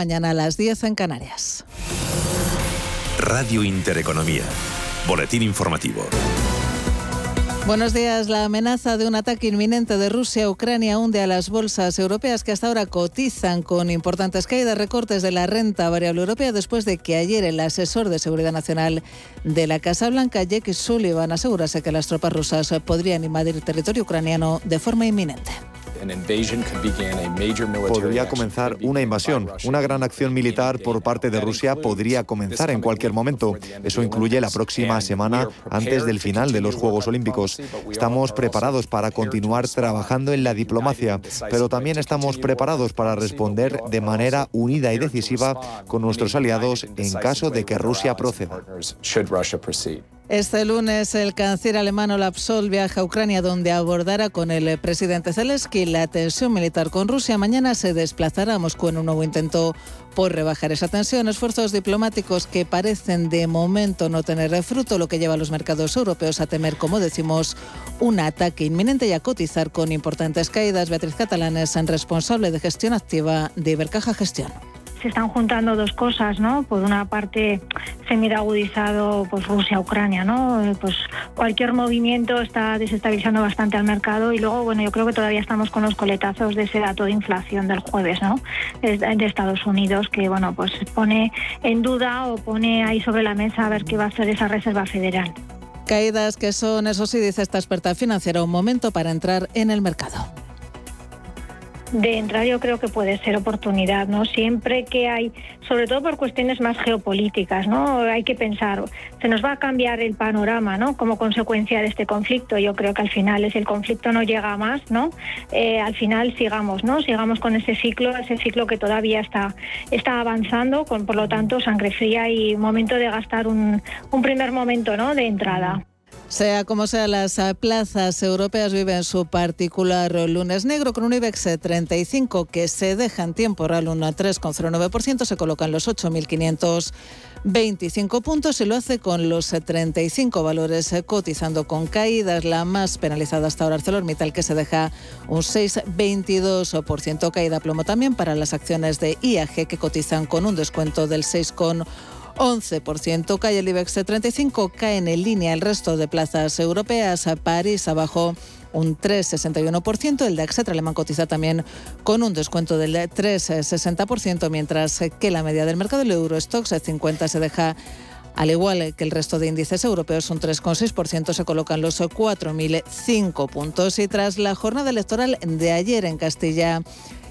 mañana a las 10 en Canarias. Radio Intereconomía. Boletín informativo. Buenos días. La amenaza de un ataque inminente de Rusia a Ucrania hunde a las bolsas europeas que hasta ahora cotizan con importantes caídas, recortes de la renta variable europea después de que ayer el asesor de seguridad nacional de la Casa Blanca, Jake Sullivan, asegurase que las tropas rusas podrían invadir territorio ucraniano de forma inminente. Podría comenzar una invasión. Una gran acción militar por parte de Rusia podría comenzar en cualquier momento. Eso incluye la próxima semana antes del final de los Juegos Olímpicos. Estamos preparados para continuar trabajando en la diplomacia, pero también estamos preparados para responder de manera unida y decisiva con nuestros aliados en caso de que Rusia proceda. Este lunes el canciller alemán Olaf Scholz viaja a Ucrania donde abordará con el presidente Zelensky la tensión militar con Rusia. Mañana se desplazará a Moscú en un nuevo intento por rebajar esa tensión. Esfuerzos diplomáticos que parecen de momento no tener fruto, lo que lleva a los mercados europeos a temer, como decimos, un ataque inminente y a cotizar con importantes caídas. Beatriz Catalán es responsable de gestión activa de Ibercaja Gestión se están juntando dos cosas, ¿no? Por una parte se mira agudizado pues Rusia-Ucrania, ¿no? Eh, pues cualquier movimiento está desestabilizando bastante al mercado y luego, bueno, yo creo que todavía estamos con los coletazos de ese dato de inflación del jueves, ¿no? De Estados Unidos que, bueno, pues pone en duda o pone ahí sobre la mesa a ver qué va a hacer esa Reserva Federal. Caídas que son, eso sí, dice esta experta financiera, un momento para entrar en el mercado de entrar yo creo que puede ser oportunidad, ¿no? Siempre que hay, sobre todo por cuestiones más geopolíticas, ¿no? Hay que pensar, se nos va a cambiar el panorama, ¿no? Como consecuencia de este conflicto. Yo creo que al final, si el conflicto no llega más, ¿no? Eh, al final sigamos, ¿no? Sigamos con ese ciclo, ese ciclo que todavía está, está avanzando, con por lo tanto sangre fría y momento de gastar un, un primer momento, ¿no? De entrada. Sea como sea, las plazas europeas viven su particular lunes negro con un IBEX 35 que se deja en tiempo real un 3,09%, se colocan los 8.525 puntos y lo hace con los 35 valores cotizando con caídas. La más penalizada hasta ahora ArcelorMittal que se deja un 6,22% caída plomo también para las acciones de IAG que cotizan con un descuento del 6,1%. 11%. Cae el IBEX 35, cae en línea el resto de plazas europeas. París abajo un 3,61%. El DAX alemán cotiza también con un descuento del 3,60%, mientras que la media del mercado, el Eurostox 50, se deja al igual que el resto de índices europeos, un 3,6% se colocan los 4.005 puntos. Y tras la jornada electoral de ayer en Castilla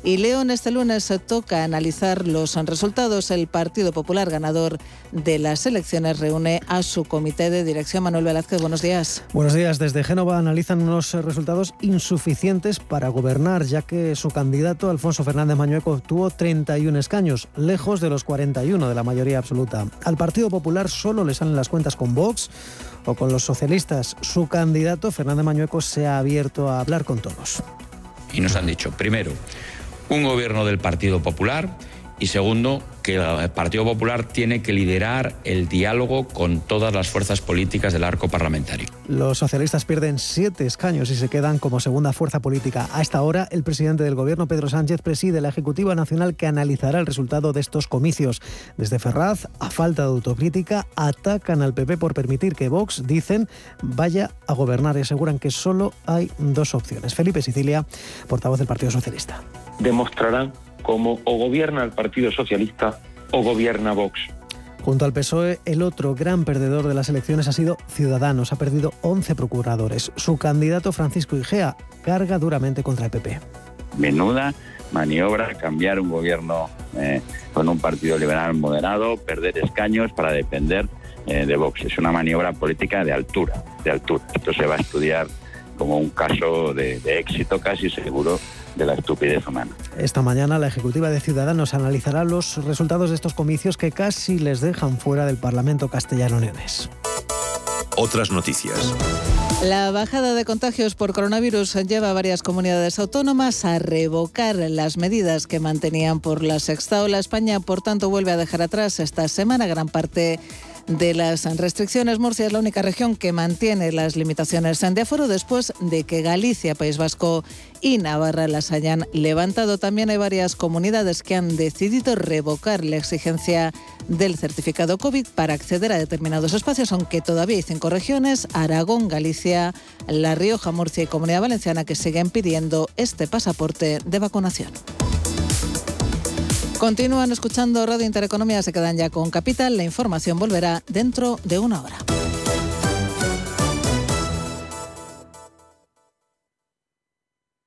y León este lunes toca analizar los resultados. El Partido Popular, ganador de las elecciones, reúne a su comité de dirección. Manuel Velázquez, buenos días. Buenos días. Desde Génova analizan unos resultados insuficientes para gobernar, ya que su candidato, Alfonso Fernández Mañueco, obtuvo 31 escaños, lejos de los 41 de la mayoría absoluta. Al Partido Popular solo le salen las cuentas con Vox o con los socialistas. Su candidato, Fernández Mañueco, se ha abierto a hablar con todos. Y nos han dicho, primero, un gobierno del Partido Popular y segundo, que el Partido Popular tiene que liderar el diálogo con todas las fuerzas políticas del arco parlamentario. Los socialistas pierden siete escaños y se quedan como segunda fuerza política. A esta hora, el presidente del Gobierno, Pedro Sánchez, preside la Ejecutiva Nacional que analizará el resultado de estos comicios. Desde Ferraz, a falta de autocrítica, atacan al PP por permitir que Vox, dicen, vaya a gobernar y aseguran que solo hay dos opciones. Felipe Sicilia, portavoz del Partido Socialista demostrarán cómo o gobierna el Partido Socialista o gobierna Vox. Junto al PSOE, el otro gran perdedor de las elecciones ha sido Ciudadanos. Ha perdido 11 procuradores. Su candidato, Francisco Igea, carga duramente contra el PP. Menuda maniobra cambiar un gobierno eh, con un partido liberal moderado, perder escaños para depender eh, de Vox. Es una maniobra política de altura, de altura. Esto se va a estudiar como un caso de éxito casi seguro de la estupidez humana. Esta mañana la Ejecutiva de Ciudadanos analizará los resultados de estos comicios que casi les dejan fuera del Parlamento castellano-leonés. Otras noticias. La bajada de contagios por coronavirus lleva a varias comunidades autónomas a revocar las medidas que mantenían por la sexta ola. España, por tanto, vuelve a dejar atrás esta semana gran parte de las restricciones. Murcia es la única región que mantiene las limitaciones de aforo después de que Galicia, País Vasco y Navarra las hayan levantado. También hay varias comunidades que han decidido revocar la exigencia del certificado COVID para acceder a determinados espacios, aunque todavía hay cinco regiones, Aragón, Galicia, La Rioja, Murcia y Comunidad Valenciana, que siguen pidiendo este pasaporte de vacunación. Continúan escuchando Radio Intereconomía, se quedan ya con Capital. La información volverá dentro de una hora.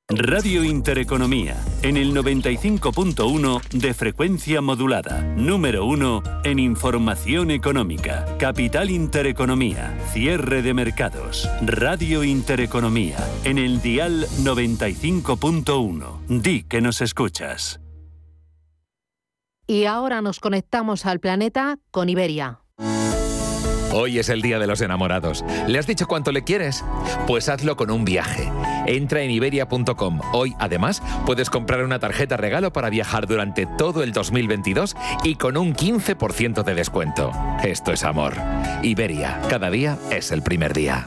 Radio Intereconomía, en el 95.1 de frecuencia modulada, número 1 en información económica, Capital Intereconomía, cierre de mercados, Radio Intereconomía, en el dial 95.1. Di que nos escuchas. Y ahora nos conectamos al planeta con Iberia. Hoy es el día de los enamorados. ¿Le has dicho cuánto le quieres? Pues hazlo con un viaje. Entra en iberia.com. Hoy, además, puedes comprar una tarjeta regalo para viajar durante todo el 2022 y con un 15% de descuento. Esto es amor. Iberia, cada día es el primer día.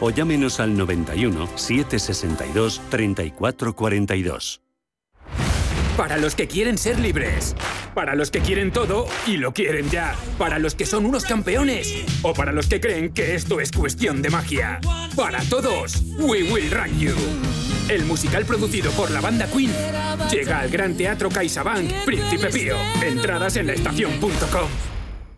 o llámenos al 91 762 3442. Para los que quieren ser libres. Para los que quieren todo y lo quieren ya. Para los que son unos campeones. O para los que creen que esto es cuestión de magia. Para todos, We Will Run You. El musical producido por la banda Queen llega al Gran Teatro CaixaBank Príncipe Pío. Entradas en la estación.com.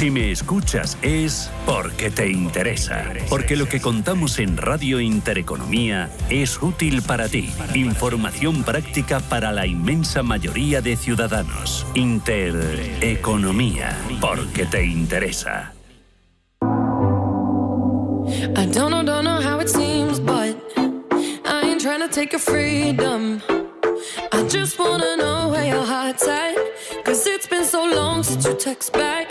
Si me escuchas es porque te interesa, porque lo que contamos en Radio Intereconomía es útil para ti. Información práctica para la inmensa mayoría de ciudadanos. Intereconomía, porque te interesa. I don't know, don't know how it seems, but I ain't trying to take your freedom. I just wanna know where your heart's at. Cause it's been so long since you text back.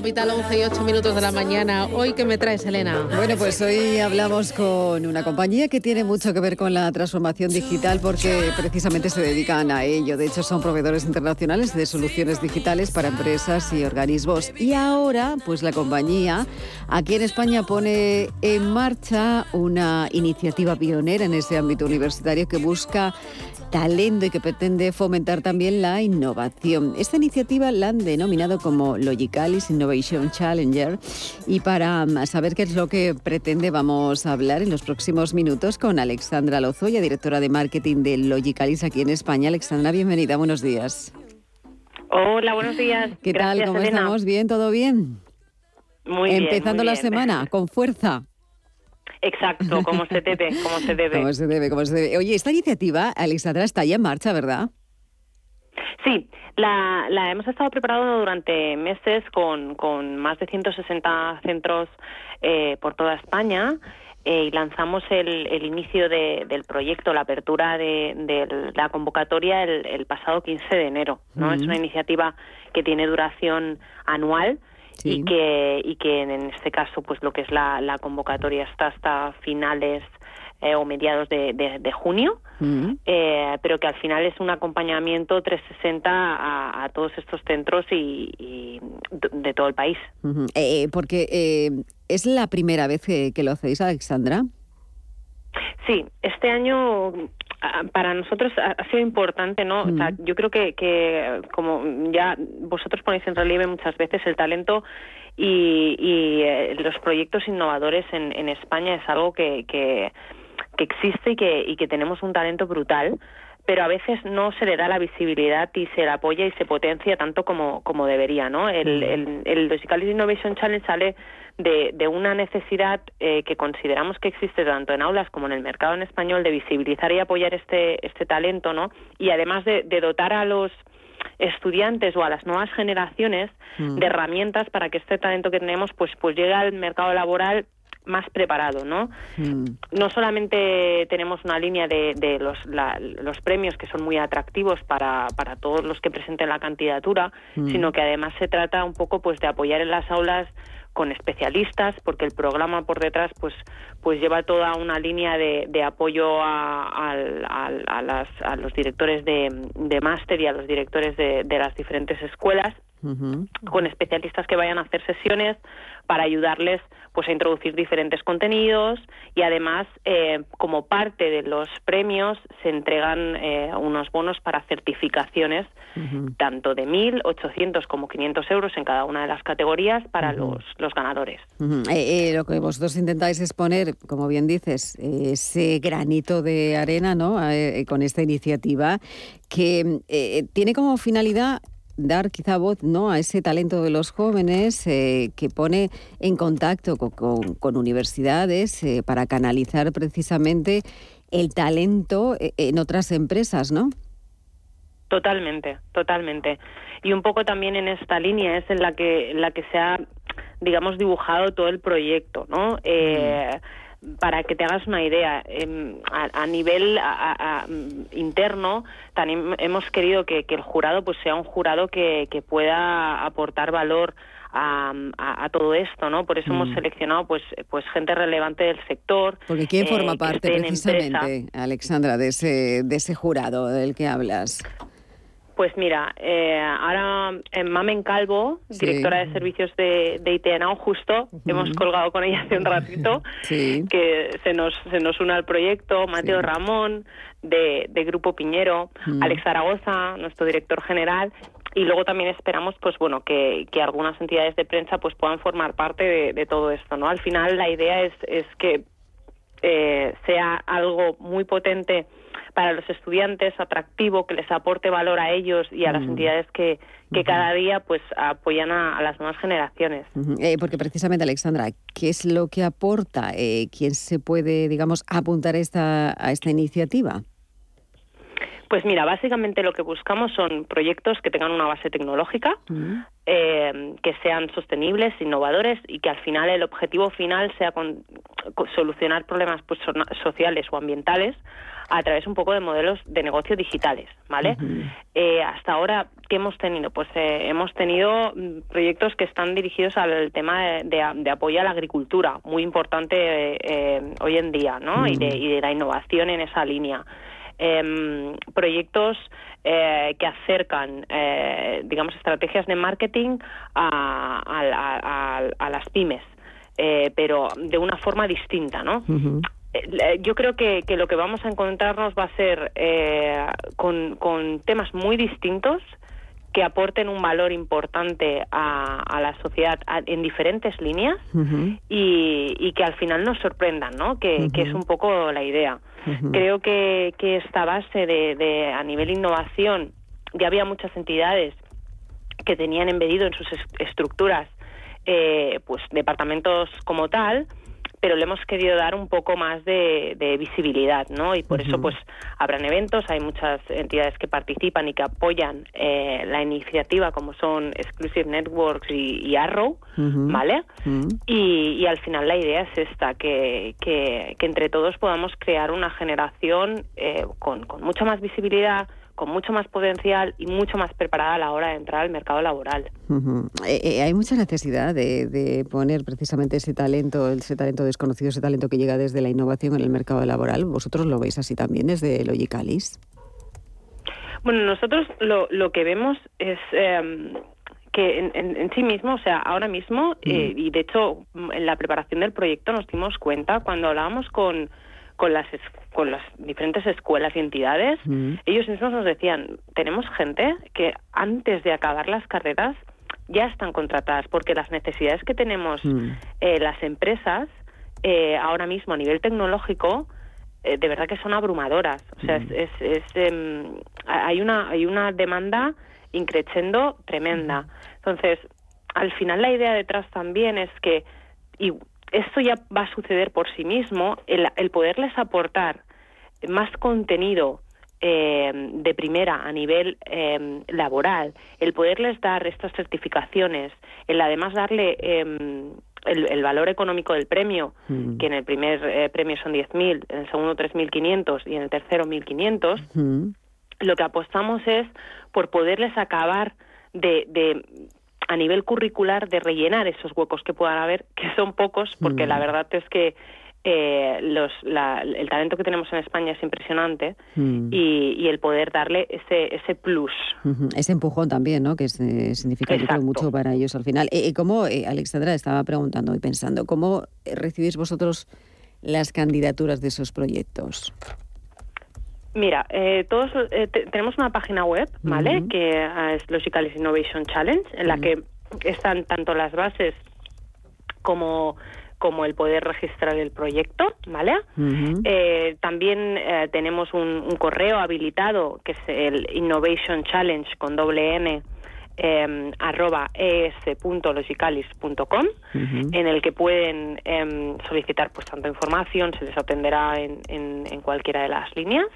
Capital, 11 y 8 minutos de la mañana. Hoy, ¿qué me traes, Elena? Bueno, pues hoy hablamos con una compañía que tiene mucho que ver con la transformación digital porque precisamente se dedican a ello. De hecho, son proveedores internacionales de soluciones digitales para empresas y organismos. Y ahora, pues la compañía aquí en España pone en marcha una iniciativa pionera en ese ámbito universitario que busca talento y que pretende fomentar también la innovación. Esta iniciativa la han denominado como Logicalis Innovation Challenger y para saber qué es lo que pretende vamos a hablar en los próximos minutos con Alexandra Lozoya, directora de marketing de Logicalis aquí en España. Alexandra, bienvenida, buenos días. Hola, buenos días. ¿Qué Gracias, tal? ¿Cómo Elena. estamos? ¿Bien? ¿Todo bien? Muy bien, Empezando muy la bien. semana con fuerza. Exacto, como se debe, como se debe. Como se debe, como se debe. Oye, esta iniciativa, Alexandra, está ya en marcha, ¿verdad? Sí, la, la hemos estado preparando durante meses con, con más de 160 centros eh, por toda España eh, y lanzamos el, el inicio de- del proyecto, la apertura de, de la convocatoria el, el pasado 15 de enero. ¿no? Es una iniciativa que tiene duración anual y que y que en este caso pues lo que es la, la convocatoria está hasta finales eh, o mediados de, de- de junio eh, pero que al final es un acompañamiento 360 a, a todos estos centros y, de todo el país. Eh, porque es la primera vez que, que lo hacéis, Alexandra. Sí, este año para nosotros ha sido importante, ¿no? O sea, yo creo que, que, como ya vosotros ponéis en relieve muchas veces, el talento y, y eh, los proyectos innovadores en, en España es algo que, que, que existe y que, y que tenemos un talento brutal pero a veces no se le da la visibilidad y se le apoya y se potencia tanto como, como debería, ¿no? El, el, el Innovation Challenge sale de, de una necesidad eh, que consideramos que existe tanto en aulas como en el mercado en español de visibilizar y apoyar este, este talento, ¿no? Y además de, de dotar a los estudiantes o a las nuevas generaciones de herramientas para que este talento que tenemos pues pues llegue al mercado laboral más preparado, ¿no? Mm. No solamente tenemos una línea de, de los, los premios que son muy atractivos para, para todos los que presenten la candidatura, Mm. sino que además se trata un poco pues de apoyar en las aulas con especialistas porque el programa por detrás pues pues lleva toda una línea de, de apoyo a, a las- a los directores de, de máster y a los directores de, de las diferentes escuelas con especialistas que vayan a hacer sesiones para ayudarles pues a introducir diferentes contenidos y además eh, como parte de los premios se entregan eh, unos bonos para certificaciones tanto de 1.000, 800 como 500 euros en cada una de las categorías para los, los ganadores. Eh, eh, lo que vosotros intentáis es poner, como bien dices, eh, ese granito de arena ¿no? Eh, con esta iniciativa que eh, tiene como finalidad dar quizá voz ¿no? a ese talento de los jóvenes eh, que pone en contacto co- con, con universidades eh, para canalizar precisamente el talento eh, en otras empresas, ¿no? Totalmente, totalmente. Y un poco también en esta línea es en la que, en la que se ha, digamos, dibujado todo el proyecto, ¿no? Eh, Para que te hagas una idea, em, a, a nivel a- a- a, mm, interno, también hemos querido que, que el jurado pues sea un jurado que, que pueda aportar valor a, a- todo esto, ¿no? Por eso hemos Mm. seleccionado pues pues gente relevante del sector. Porque ¿quién eh, forma que parte precisamente, Alexandra, de ese, de ese jurado del que hablas? Pues mira, eh, ahora eh, Mamen Calvo, Sí. directora de servicios de, de ITNAO, justo hemos colgado con ella hace un ratito, Sí. que se nos, se nos une al proyecto, Mateo Ramón, de, de Grupo Piñero, Mm. Alex Zaragoza, nuestro director general, y luego también esperamos pues bueno que, que algunas entidades de prensa pues puedan formar parte de, de todo esto, ¿no? Al final la idea es, es que eh, sea algo muy potente para los estudiantes, atractivo, que les aporte valor a ellos y a las Mm. entidades que, que cada día pues apoyan a, a las nuevas generaciones. Eh, porque precisamente, Alexandra, ¿qué es lo que aporta? Eh, ¿Quién se puede, digamos, apuntar a esta, a esta iniciativa? Pues mira, básicamente lo que buscamos son proyectos que tengan una base tecnológica, eh, que sean sostenibles, innovadores y que al final el objetivo final sea con- con solucionar problemas pues, so- sociales o ambientales a través un poco de modelos de negocio digitales, ¿vale? Eh, hasta ahora, ¿qué hemos tenido? Pues eh, hemos tenido mm, proyectos que están dirigidos al tema de, de- de apoyo a la agricultura, muy importante eh, eh, hoy en día, ¿no? Y, de, y de la innovación en esa línea. Em, proyectos eh, que acercan, eh, digamos, estrategias de marketing a, a- a- a- las pymes, eh, pero de una forma distinta, ¿no? Eh, Yo creo que, que lo que vamos a encontrarnos va a ser eh, con, con temas muy distintos que aporten un valor importante a, a la sociedad a- en diferentes líneas y, y que al final nos sorprendan, ¿no? Que, que es un poco la idea. Creo que, que esta base de, de- a nivel innovación ya había muchas entidades que tenían embedido en sus es- estructuras eh, pues departamentos como tal pero le hemos querido dar un poco más de, de visibilidad, ¿no? Y por eso, pues, habrán eventos, hay muchas entidades que participan y que apoyan eh, la iniciativa, como son Exclusive Networks y, y Arrow, ¿vale? Y, y al final la idea es esta, que, que, que entre todos podamos crear una generación eh, con, con mucha más visibilidad, con mucho más potencial y mucho más preparada a la hora de entrar al mercado laboral. Ujú. Eh, eh, hay mucha necesidad de, de poner precisamente ese talento, ese talento desconocido, ese talento que llega desde la innovación en el mercado laboral. ¿Vosotros lo veis así también desde Logicalis? Bueno, nosotros lo, lo que vemos es eh, que en, en- en sí mismo, o sea, ahora mismo, eh, y de hecho mm, en la preparación del proyecto nos dimos cuenta cuando hablábamos con, con las con las diferentes escuelas y entidades, Mm. ellos mismos nos decían, tenemos gente que antes de acabar las carreras ya están contratadas porque las necesidades que tenemos Mm. eh, las empresas eh, ahora mismo a nivel tecnológico eh, de verdad que son abrumadoras. O sea, es, es- es, em, hay una hay una demanda increciendo tremenda. Entonces, al final la idea detrás también es que y esto ya va a suceder por sí mismo, el, el poderles aportar más contenido eh, de primera a nivel eh, laboral, el poderles dar estas certificaciones, el además darle eh, el, el valor económico del premio, Mm. que en el primer eh, premio son 10.000, en el segundo 3.500 y en el tercero 1.500, Mm. lo que apostamos es por poderles acabar de, de a nivel curricular de rellenar esos huecos que puedan haber, que son pocos, porque Mm. la verdad es que eh, los, la- el talento que tenemos en España es impresionante Mm. y, y el poder darle ese, ese plus. Ese empujón también, ¿no? Que es, eh, significa yo creo, Exacto. mucho para ellos al final. Eh, eh, ¿Cómo, eh, Alexandra, estaba preguntando y pensando, cómo recibís vosotros las candidaturas de esos proyectos? Mira, eh, todos eh, te- tenemos una página web, ¿vale? Ujú. Que ah, es Logicalis Innovation Challenge, en la que están tanto las bases como como el poder registrar el proyecto, ¿vale? Eh, también eh, tenemos un, un correo habilitado que es el Innovation Challenge con doble N eh, arroba es.logicalis.com en el que pueden em, solicitar pues tanta información, se les atenderá en, en- en cualquiera de las líneas,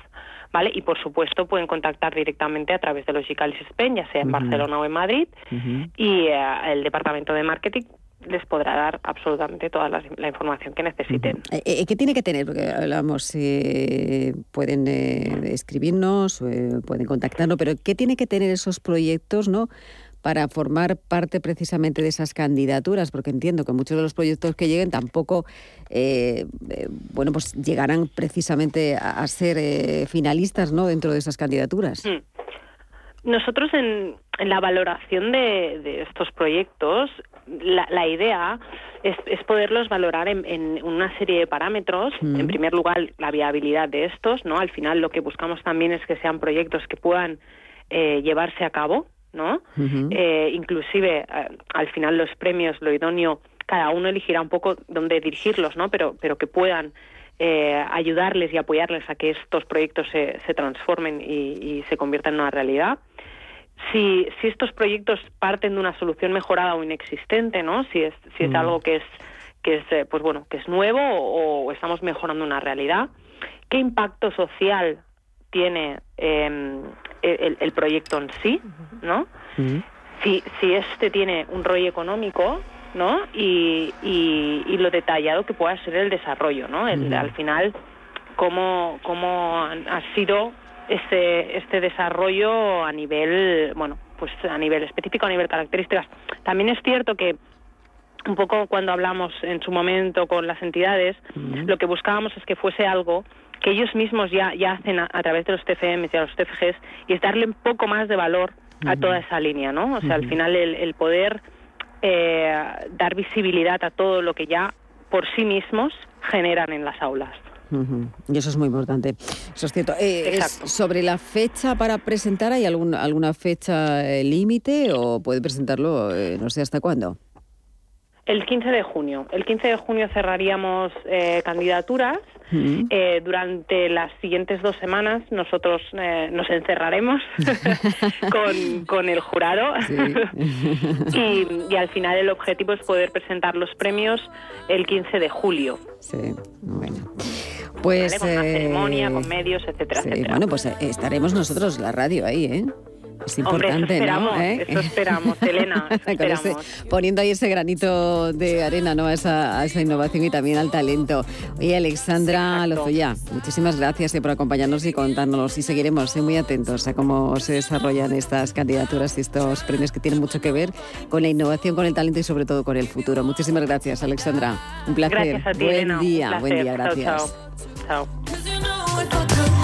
¿vale? Y por supuesto pueden contactar directamente a través de Logicalis Spain, ya sea en. Barcelona o en Madrid, y eh, el departamento de marketing les podrá dar absolutamente toda la, la información que necesiten. Eh, eh, ¿Qué tiene que tener? Porque hablamos, eh, pueden eh, escribirnos, eh, pueden contactarnos, pero ¿qué tiene que tener esos proyectos, no? para formar parte precisamente de esas candidaturas, porque entiendo que muchos de los proyectos que lleguen tampoco, eh, eh, bueno, pues llegarán precisamente a, a ser eh, finalistas, ¿no? Dentro de esas candidaturas. Mm. Nosotros en, en la valoración de, de estos proyectos, la, la idea es, es poderlos valorar en, en una serie de parámetros. Mm. En primer lugar, la viabilidad de estos, ¿no? Al final lo que buscamos también es que sean proyectos que puedan eh, llevarse a cabo, ¿no? Eh, inclusive, eh, al final los premios, lo idóneo, cada uno elegirá un poco dónde dirigirlos, ¿no? Pero, pero que puedan eh, ayudarles y apoyarles a que estos proyectos se, se transformen y, y se conviertan en una realidad. Si, si estos proyectos parten de una solución mejorada o inexistente, ¿no? Si es, si es Mm. algo que es que es eh, pues bueno que es nuevo o, o estamos mejorando una realidad, ¿qué impacto social tiene eh, el, el proyecto en sí, ¿no? si, si este tiene un rollo económico, ¿no? Y, y, y lo detallado que pueda ser el desarrollo, ¿no? El- Ujú. Al final, cómo, cómo ha sido este, este desarrollo a nivel, bueno, pues a nivel específico, a nivel características. También es cierto que un poco cuando hablamos en su momento con las entidades, lo que buscábamos es que fuese algo que ellos mismos ya, ya hacen a, a través de los TFM y a los TFGs y es darle un poco más de valor a toda esa línea, ¿no? O sea, al final el, el poder eh, dar visibilidad a todo lo que ya por sí mismos generan en las aulas. Y eso es muy importante. Eso es cierto. Eh, es sobre la fecha para presentar, ¿hay algún, alguna fecha eh, límite o puede presentarlo eh, no sé hasta cuándo? El 15 de junio. El 15 de junio cerraríamos eh, candidaturas. Durante las siguientes dos semanas nosotros nos encerraremos con, con el jurado y, y al final el objetivo es poder presentar los premios el 15 de julio. Sí, bueno. Pues, ¿vale? Con una eh, ceremonia, con medios, etcétera, sí, etcétera. bueno, pues eh, estaremos nosotros, la radio ahí, ¿eh? Es Hombre, eso importante, esperamos, ¿no? ¿Eh? eso esperamos, Elena, eso Con ese- esperamos. poniendo ahí ese granito de arena ¿no? a, esa, a esa innovación y también al talento. Oye, Alexandra Lozoya, muchísimas gracias eh, por acompañarnos y contárnoslos y seguiremos eh, muy atentos a cómo se desarrollan estas candidaturas y estos premios que tienen mucho que ver con la innovación, con el talento y sobre todo con el futuro. Muchísimas gracias, Alexandra. Un placer. Gracias a ti, Buen Elena, día, buen día, Chao, gracias. chao. Chao.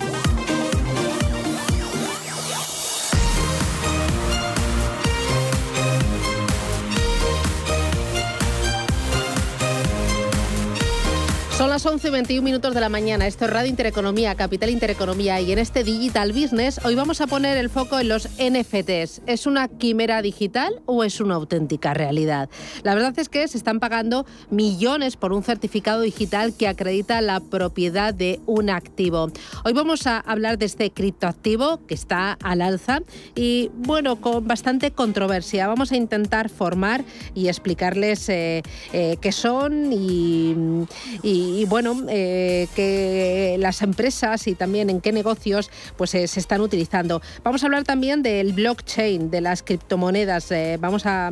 Las 11 21 minutos de la mañana. Esto es Radio Intereconomía, Capital Intereconomía. Y en este Digital Business hoy vamos a poner el foco en los NFTs. ¿Es una quimera digital o es una auténtica realidad? La verdad es que se están pagando millones por un certificado digital que acredita la propiedad de un activo. Hoy vamos a hablar de este criptoactivo que está al alza y, bueno, con bastante controversia. Vamos a intentar formar y explicarles eh, eh, qué son y y bueno, eh, que las empresas y también en qué negocios pues eh, se están utilizando. Vamos a hablar también del blockchain, de las criptomonedas. Eh, vamos a,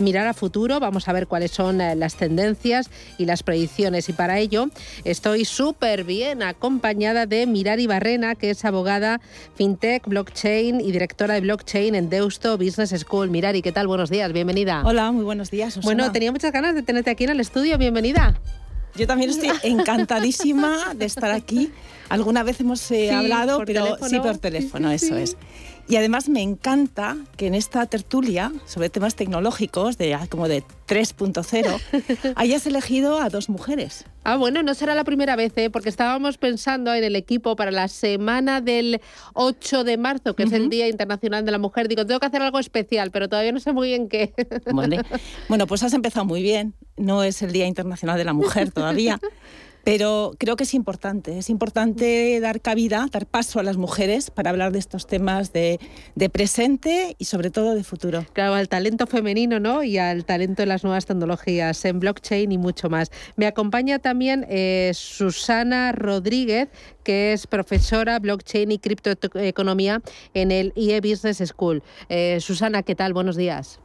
mirar a futuro, vamos a ver cuáles son las tendencias y las predicciones. Y para ello estoy súper bien acompañada de Mirari Barrena, que es abogada fintech, blockchain y directora de blockchain en Deusto Business School. Mirari, ¿qué tal? Buenos días, bienvenida. Hola, muy buenos días. Bueno, tenía muchas ganas de tenerte aquí en el estudio. Bienvenida. Yo también estoy encantadísima de estar aquí. Alguna vez hemos eh, hablado, pero sí por teléfono, eso es. Y además me encanta que en esta tertulia sobre temas tecnológicos, de como de 3.0, hayas elegido a dos mujeres. Ah, bueno, no será la primera vez, ¿eh? porque estábamos pensando en el equipo para la semana del 8 de marzo, que es el Día Internacional de la Mujer. Digo, tengo que hacer algo especial, pero todavía no sé muy bien qué. bueno pues has empezado muy bien. No es el Día Internacional de la Mujer todavía. Pero creo que es importante, es importante dar cabida, dar paso a las mujeres para hablar de estos temas de, presente y sobre todo de futuro. Claro, al talento femenino ¿no? y al talento de las nuevas tecnologías en blockchain y mucho más. Me acompaña también eh, Susana Rodríguez, que es profesora blockchain y criptoeconomía en el IE Business School. Eh, Susana, ¿qué tal? Buenos días.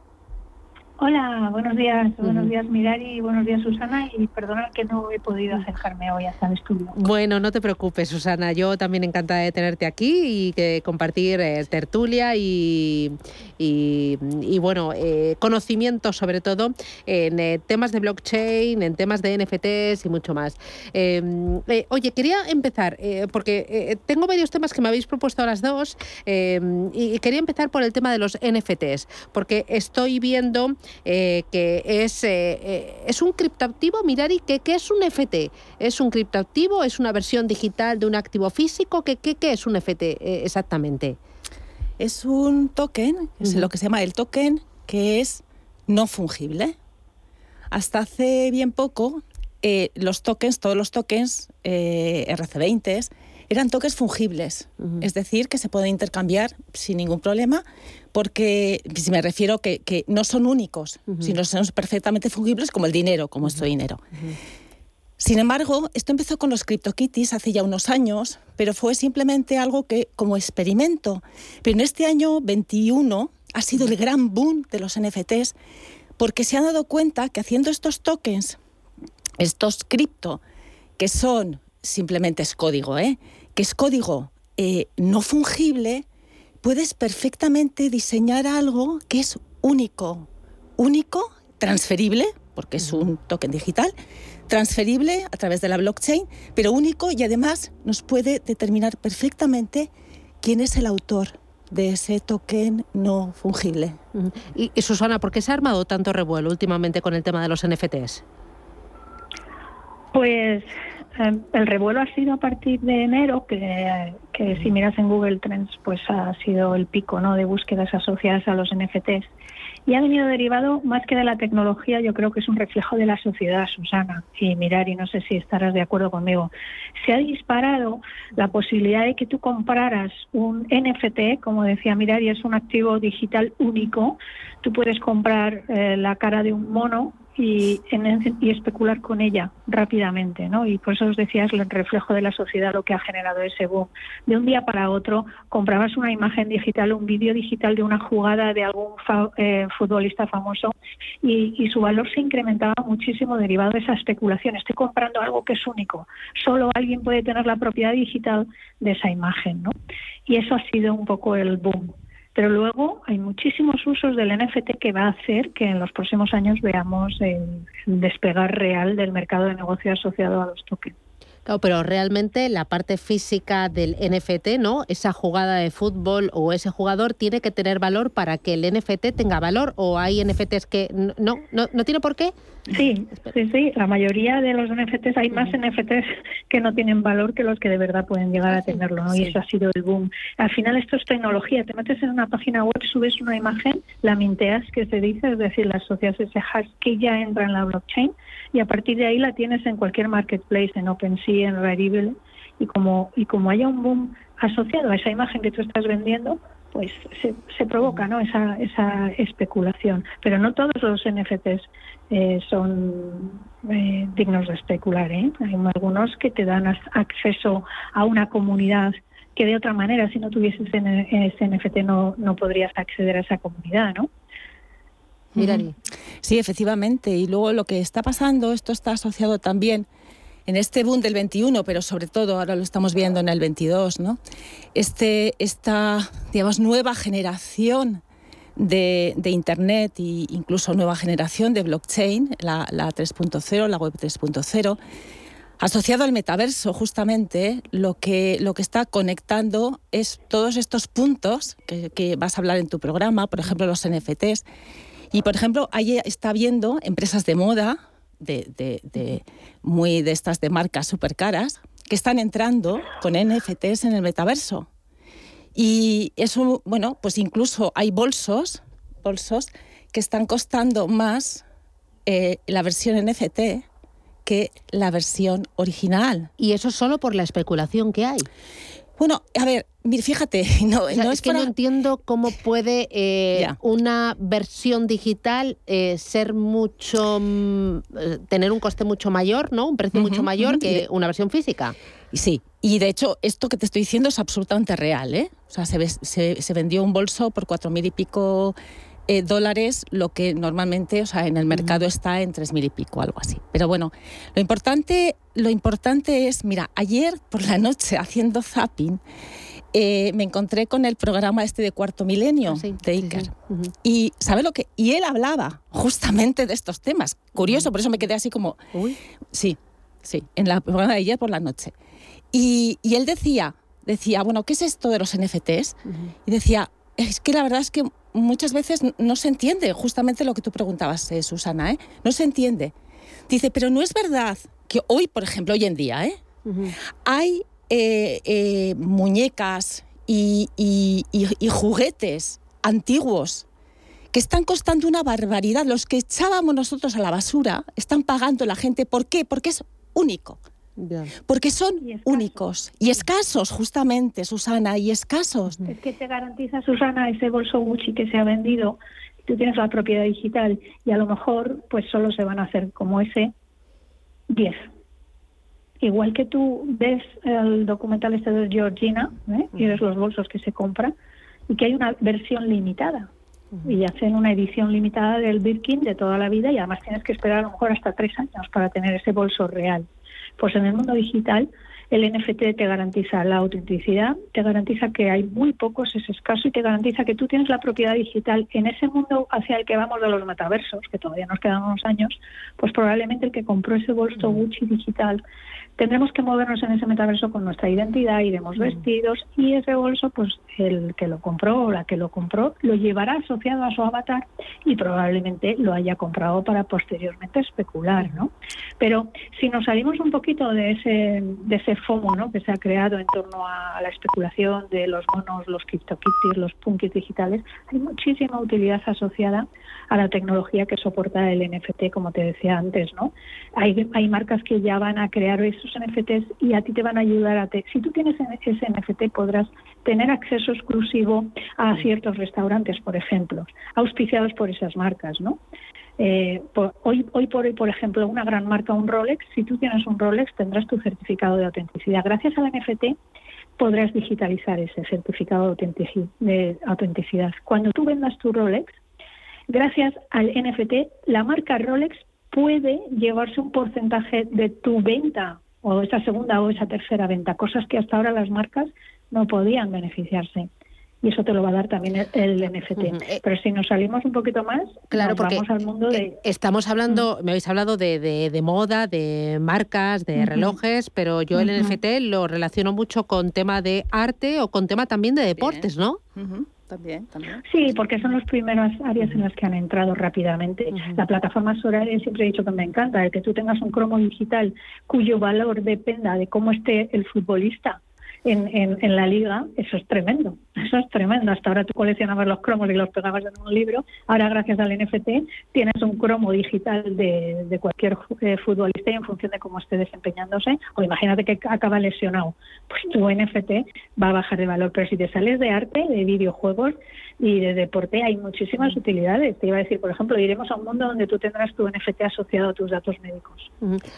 Hola, buenos días, buenos días Mirari, buenos días Susana y perdona que no he podido acercarme hoy hasta el estudio. Bueno, no te preocupes Susana, yo también encantada de tenerte aquí y que compartir eh, tertulia y, y, bueno, eh, conocimiento sobre todo en eh, temas de blockchain, en temas de NFTs y mucho más. Em, oye, quería empezar porque tengo varios temas que me habéis propuesto a las dos em, y quería empezar por el tema de los NFTs porque estoy viendo eh, que es, eh, eh, es un criptoactivo, Mirari, ¿qué, ¿qué es un FT? ¿Es un criptoactivo? ¿Es una versión digital de un activo físico? ¿Qué, qué, qué es un FT exactamente? Es un token, es lo que se llama el token, que es no fungible. Hasta hace bien poco, los tokens, todos los tokens RC20, eran tokens fungibles, es decir, que se pueden intercambiar sin ningún problema, porque si me refiero que, que no son únicos, sino son perfectamente fungibles como el dinero, como esto dinero. Sin embargo, esto empezó con los CryptoKitties hace ya unos años, pero fue simplemente algo que como experimento. Pero en este año 21 ha sido el gran boom de los NFTs porque se han dado cuenta que haciendo estos tokens, estos cripto, que son simplemente es código, ¿eh? Que es código eh, no fungible, puedes perfectamente diseñar algo que es único, único, transferible, porque es un token digital, transferible a través de la blockchain, pero único y además nos puede determinar perfectamente quién es el autor de ese token no fungible. Y, y, Susana, ¿por qué se ha armado tanto revuelo últimamente con el tema de los NFTs? Pues eh, el revuelo ha sido a partir de enero, que, que, si miras en Google Trends, pues ha sido el pico ¿no? de búsquedas asociadas a los NFTs. Y ha venido derivado más que de la tecnología, yo creo que es un reflejo de la sociedad, Susana. Y mirar, y no sé si estarás de acuerdo conmigo, se ha disparado la posibilidad de que tú compraras un NFT, como decía Mirar, y es un activo digital único. Tú puedes comprar eh, la cara de un mono y, en, y, especular con ella rápidamente, ¿no? Y por eso os decía, es el reflejo de la sociedad lo que ha generado ese boom. De un día para otro comprabas una imagen digital, un vídeo digital de una jugada de algún fa, eh, futbolista famoso y, y, su valor se incrementaba muchísimo derivado de esa especulación. Estoy comprando algo que es único. Solo alguien puede tener la propiedad digital de esa imagen, ¿no? Y eso ha sido un poco el boom. Pero luego hay muchísimos usos del NFT que va a hacer que en los próximos años veamos el despegar real del mercado de negocio asociado a los tokens. Claro, pero realmente la parte física del NFT, ¿no? Esa jugada de fútbol o ese jugador tiene que tener valor para que el NFT tenga valor o hay NFTs que no, no, no tiene por qué. Sí, sí, sí. La mayoría de los NFTs, hay más NFTs que no tienen valor que los que de verdad pueden llegar a tenerlo, ¿no? Y eso ha sido el boom. Al final esto es tecnología. Te metes en una página web, subes una imagen, la minteas, que se dice, es decir, la asocias ese hash que ya entra en la blockchain y a partir de ahí la tienes en cualquier marketplace, en OpenSea, en Rarible y como y como haya un boom asociado a esa imagen que tú estás vendiendo, pues se, se provoca ¿no? esa, esa especulación. Pero no todos los NFTs eh, son eh, dignos de especular. ¿eh? Hay algunos que te dan acceso a una comunidad que de otra manera, si no tuvieses ese NFT, no, no podrías acceder a esa comunidad, ¿no? Mirari. Sí, efectivamente. Y luego lo que está pasando, esto está asociado también en este boom del 21, pero sobre todo ahora lo estamos viendo en el 22, ¿no? Este, esta, digamos, nueva generación de, de, Internet e incluso nueva generación de blockchain, la, la 3.0, la web 3.0, asociado al metaverso, justamente, lo que, lo que está conectando es todos estos puntos que, que vas a hablar en tu programa, por ejemplo, los NFTs. Y, por ejemplo, ahí está viendo empresas de moda, de, de, de, muy de estas de marcas súper caras que están entrando con NFTs en el metaverso. Y eso, bueno, pues incluso hay bolsos, bolsos que están costando más eh, la versión NFT que la versión original. Y eso solo por la especulación que hay. Bueno, a ver, fíjate, no, o sea, no es, es que para... no entiendo cómo puede eh, yeah. una versión digital eh, ser mucho, mm, tener un coste mucho mayor, ¿no? Un precio uh -huh, mucho mayor uh -huh. que una versión física. Sí, y de hecho esto que te estoy diciendo es absolutamente real, ¿eh? O sea, se, se, se vendió un bolso por cuatro mil y pico eh, dólares, lo que normalmente, o sea, en el mercado uh -huh. está en tres mil y pico, algo así. Pero bueno, lo importante, lo importante es, mira, ayer por la noche haciendo zapping, eh, me encontré con el programa este de Cuarto Milenio ah, sí, de Iker. Sí, sí. Uh -huh. Y ¿sabe lo que? Y él hablaba justamente de estos temas. Curioso, uh -huh. por eso me quedé así como. Uy. Sí, sí, en el programa de ayer por la noche. Y, y, él decía, decía, bueno, ¿qué es esto de los NFTs? Uh -huh. Y decía, es que la verdad es que muchas veces no se entiende justamente lo que tú preguntabas, eh, Susana, ¿eh? No se entiende. Dice, pero no es verdad que hoy, por ejemplo, hoy en día, ¿eh? Uh -huh. hay eh, eh, muñecas y, y, y, y, juguetes antiguos que están costando una barbaridad. Los que echábamos nosotros a la basura están pagando la gente. ¿Por qué? Porque es único. Porque son y únicos y escasos, justamente, Susana, y escasos. Es que te garantiza, Susana, ese bolso Gucci que se ha vendido, tú tienes la propiedad digital y a lo mejor pues solo se van a hacer como ese 10 igual que tú ves el documental este de Georgina ¿eh? y ves los bolsos que se compran y que hay una versión limitada y hacen una edición limitada del Birkin de toda la vida y además tienes que esperar a lo mejor hasta tres años para tener ese bolso real. Pues en el mundo digital El NFT te garantiza la autenticidad, te garantiza que hay muy pocos, es escaso y te garantiza que tú tienes la propiedad digital en ese mundo hacia el que vamos de los metaversos, que todavía nos quedan unos años, pues probablemente el que compró ese bolso Gucci digital tendremos que movernos en ese metaverso con nuestra identidad, iremos vestidos y ese bolso, pues el que lo compró o la que lo compró lo llevará asociado a su avatar y probablemente lo haya comprado para posteriormente especular, ¿no? Pero si nos salimos un poquito de ese de ese FOMO, ¿no? Que se ha creado en torno a, la especulación de los monos, los CryptoKitties, los punkis digitales, hay muchísima utilidad asociada a la tecnología que soporta el NFT, como te decía antes, ¿no? Hay, hay marcas que ya van a crear esos NFTs y a ti te van a ayudar a... Te, si tú tienes ese NFT podrás tener acceso exclusivo a ciertos restaurantes, por ejemplo, auspiciados por esas marcas, ¿no? Eh, hoy, hoy por hoy, por ejemplo, una gran marca, un Rolex, si tú tienes un Rolex tendrás tu certificado de autenticidad. Gracias al NFT podrás digitalizar ese certificado de autenticidad. Cuando tú vendas tu Rolex, gracias al NFT, la marca Rolex puede llevarse un porcentaje de tu venta o esa segunda o esa tercera venta, cosas que hasta ahora las marcas no podían beneficiarse. Y eso te lo va a dar también el, NFT. Eh, Pero si nos salimos un poquito más, claro, nos vamos al mundo de... Estamos hablando, me habéis hablado de, de, moda, de marcas, de relojes, pero yo el NFT lo relaciono mucho con tema de arte o con tema también de deportes, ¿no? También, también. Sí, porque son las primeras áreas en las que han entrado rápidamente. La plataforma Soraya siempre he dicho que me encanta, el que tú tengas un cromo digital cuyo valor dependa de cómo esté el futbolista en, en, la liga, eso es tremendo, eso es tremendo. Hasta ahora tú coleccionabas los cromos y los pegabas en un libro, ahora gracias al NFT tienes un cromo digital de, de cualquier eh, futbolista y en función de cómo esté desempeñándose, o imagínate que acaba lesionado, pues tu NFT va a bajar de valor, pero si te sales de arte, de videojuegos, y de deporte hay muchísimas utilidades. Te iba a decir, por ejemplo, iremos a un mundo donde tú tendrás tu NFT asociado a tus datos médicos.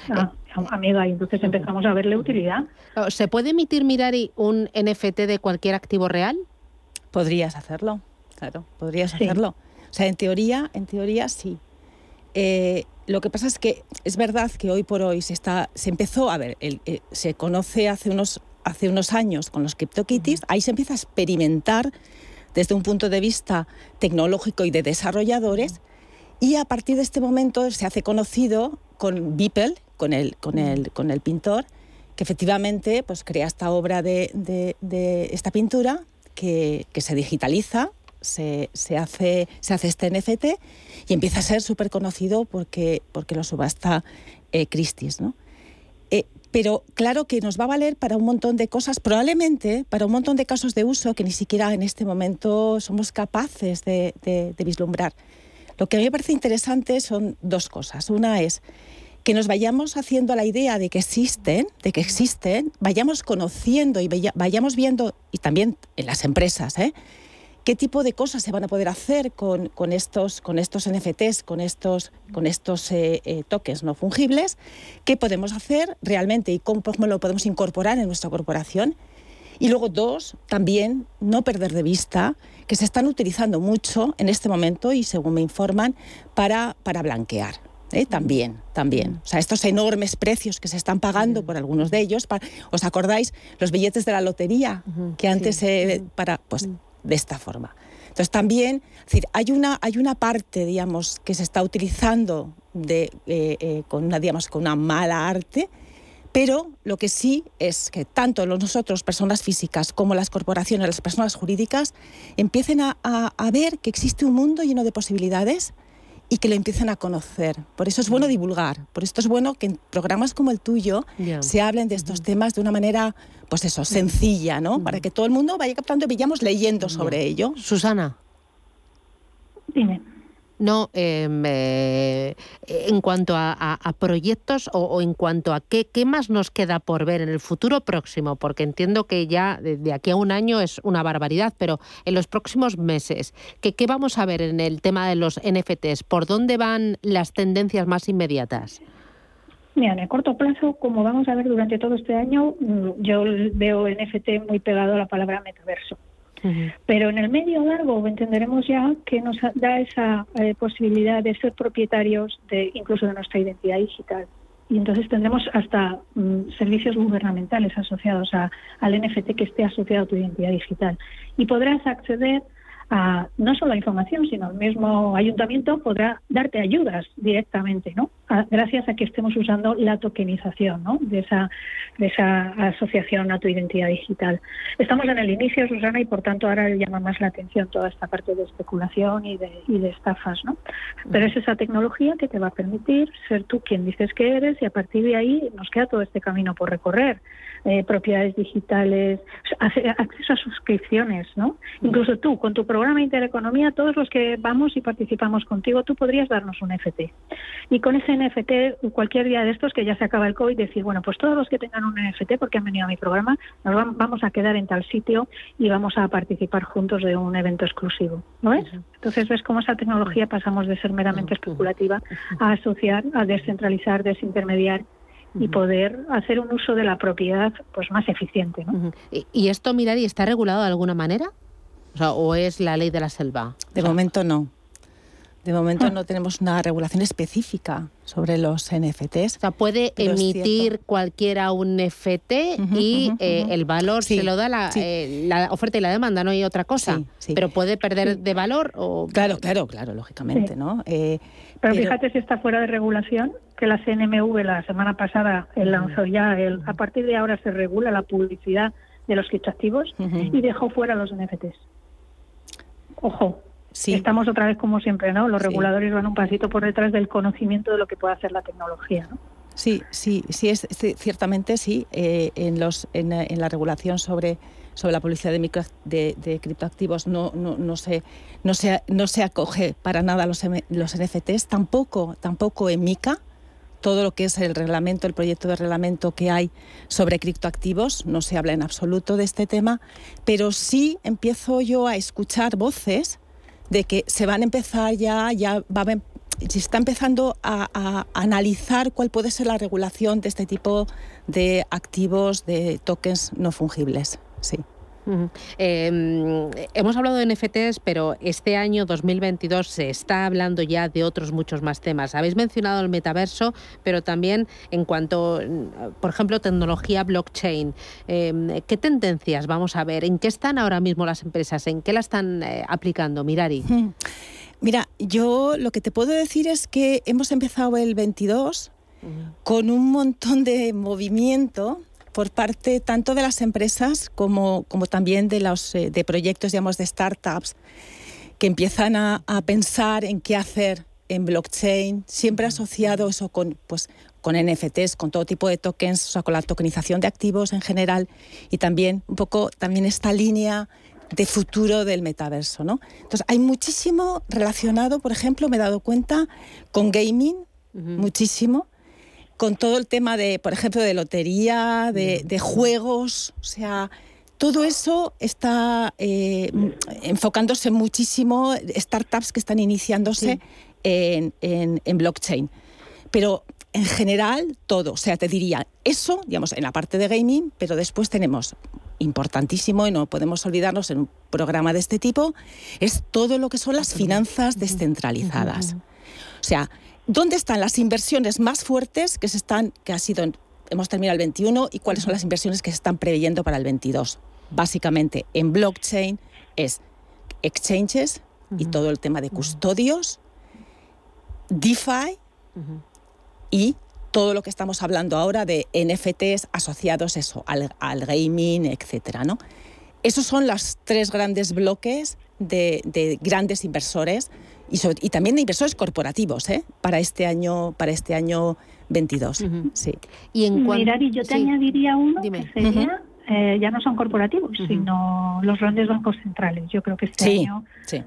Ah, amiga, y entonces empezamos a verle utilidad. ¿Se puede emitir, Mirari, un NFT de cualquier activo real? Podrías hacerlo, claro, podrías hacerlo. O sea, en teoría, en teoría sí. Eh, lo que pasa es que es verdad que hoy por hoy se está, se empezó a ver, el, eh, se conoce hace unos hace unos años con los CryptoKitties, ahí se empieza a experimentar desde un punto de vista tecnológico y de desarrolladores. Y a partir de este momento se hace conocido con Beeple, con el, con el, con el pintor, que efectivamente pues, crea esta obra de, de, esta pintura que, que, se digitaliza, se, se, hace, se hace este NFT y empieza a ser súper conocido porque, porque lo subasta eh, Christie's. ¿no? Pero claro que nos va a valer para un montón de cosas, probablemente para un montón de casos de uso que ni siquiera en este momento somos capaces de, vislumbrar. Lo que a mí me parece interesante son dos cosas. Una es que nos vayamos haciendo la idea de que existen, de que existen, vayamos conociendo y vayamos viendo, y también en las empresas, ¿eh? Qué tipo de cosas se van a poder hacer con, con estos, con estos NFTs, con estos, con estos eh, eh, tokens no fungibles, qué podemos hacer realmente y cómo, lo podemos incorporar en nuestra corporación. Y luego, dos, también no perder de vista que se están utilizando mucho en este momento y, según me informan, para, para blanquear. ¿eh? También, también. O sea, estos enormes precios que se están pagando por algunos de ellos. ¿Os acordáis los billetes de la lotería que antes se para pues de esta forma. Entonces también, decir, hay una, hay una parte, digamos, que se está utilizando de, eh, eh, con, una, digamos, con una mala arte, pero lo que sí es que tanto nosotros, personas físicas, como las corporaciones, las personas jurídicas, empiecen a, a ver que existe un mundo lleno de posibilidades y que lo empiecen a conocer. Por eso es bueno mm. divulgar, por esto es bueno que en programas como el tuyo se hablen de estos temas de una manera, pues eso, sencilla, ¿no? Para que todo el mundo vaya captando y vayamos leyendo sobre ello. Susana. Dime. No, em, eh, en cuanto a, proyectos o, en cuanto a qué, más nos queda por ver en el futuro próximo, porque entiendo que ya de, aquí a un año es una barbaridad, pero en los próximos meses, ¿qué, ¿qué vamos a ver en el tema de los NFTs? ¿Por dónde van las tendencias más inmediatas? Mira, en el corto plazo, como vamos a ver durante todo este año, mm, yo veo NFT muy pegado a la palabra metaverso. Pero en el medio largo entenderemos ya que nos da esa eh, posibilidad de ser propietarios de incluso de nuestra identidad digital. y entonces tendremos hasta mm, servicios gubernamentales asociados a, al NFT que esté asociado a tu identidad digital. Y podrás acceder no solo a información, sino el mismo ayuntamiento podrá darte ayudas directamente, ¿no? gracias a que estemos usando la tokenización ¿no? de, esa, de esa asociación a tu identidad digital. Estamos en el inicio, Susana, y por tanto ahora llama más la atención toda esta parte de especulación y de, y de estafas, ¿no? Pero es esa tecnología que te va a permitir ser tú quien dices que eres y a partir de ahí nos queda todo este camino por recorrer. Eh, propiedades digitales, acceso a suscripciones, ¿no? Incluso tú, con tu programa Intereconomía, todos los que vamos y participamos contigo, tú podrías darnos un FT. Y con ese NFT, cualquier día de estos que ya se acaba el COVID, decir, bueno, pues todos los que tengan un NFT, porque han venido a mi programa, nos vamos a quedar en tal sitio y vamos a participar juntos de un evento exclusivo. ¿No ves? Entonces ves cómo esa tecnología pasamos de ser meramente especulativa a asociar, a descentralizar, desintermediar y poder hacer un uso de la propiedad pues más eficiente. ¿no? ¿Y esto, Mirari, está regulado de alguna manera? O, es la ley de la selva? De momento no. De momento ah. no tenemos una regulación específica sobre los NFTs. O sea, puede emitir cualquiera un NFT y eh, el valor se lo da eh, la, oferta y la demanda, no hay otra cosa. pero puede perder de valor o... Claro, claro, claro, lógicamente, ¿no? Eh, pero, fíjate si está fuera de regulación, que la CNMV la semana pasada lanzó ya, el, a partir de ahora se regula la publicidad de los criptoactivos y dejó fuera los NFTs. Ojo, Estamos otra vez como siempre, ¿no? Los reguladores van un pasito por detrás del conocimiento de lo que puede hacer la tecnología, ¿no? Sí, sí, sí, es, ciertamente sí. Eh, en, los, en, la regulación sobre, sobre la publicidad de, de, criptoactivos no, no, no, se, no, se, no se acoge para nada los, los NFTs, tampoco, tampoco en MICA, todo lo que es el reglamento, el proyecto de reglamento que hay sobre criptoactivos, no se habla en absoluto de este tema, pero sí empiezo yo a escuchar voces de que se van a empezar ya, ya va se está empezando a, analizar cuál puede ser la regulación de este tipo de activos, de tokens no fungibles. Sí. Em, hemos hablado de NFTs, pero este año 2022 se está hablando ya de otros muchos más temas. Habéis mencionado el metaverso, pero también en cuanto, por ejemplo, tecnología blockchain. Em, ¿Qué tendencias vamos a ver? ¿En qué están ahora mismo las empresas? ¿En qué la están eh, aplicando? Mirari. Mira, yo lo que te puedo decir es que hemos empezado el 22 con un montón de movimiento por parte tanto de las empresas como, como también de los eh, de proyectos, digamos, de startups que empiezan a, pensar en qué hacer en blockchain, siempre asociado eso con, pues, con NFTs, con todo tipo de tokens, o sea, con la tokenización de activos en general y también un poco también esta línea de futuro del metaverso, ¿no? Entonces, hay muchísimo relacionado, por ejemplo, me he dado cuenta con gaming, muchísimo, con todo el tema de, por ejemplo, de lotería, de, juegos, o sea, todo eso está eh, enfocándose muchísimo, startups que están iniciándose en, blockchain. Pero en general, todo. O sea, te diría, eso, digamos, en la parte de gaming, pero después tenemos importantísimo y no podemos olvidarnos en un programa de este tipo, es todo lo que son las finanzas descentralizadas. O sea, ¿Dónde están las inversiones más fuertes que se están, que ha sido, hemos terminado el 21 y cuáles son las inversiones que se están preveyendo para el 22? Básicamente, en blockchain es exchanges y todo el tema de custodios, DeFi y todo lo que estamos hablando ahora de NFTs asociados eso, al, gaming, etcétera, ¿no? Esos son los tres grandes bloques de, de grandes inversores y, también de inversores corporativos ¿eh? para este año para este año 22 sí. Y en y yo te añadiría uno que sería eh, ya no son corporativos, sino los grandes bancos centrales. Yo creo que este año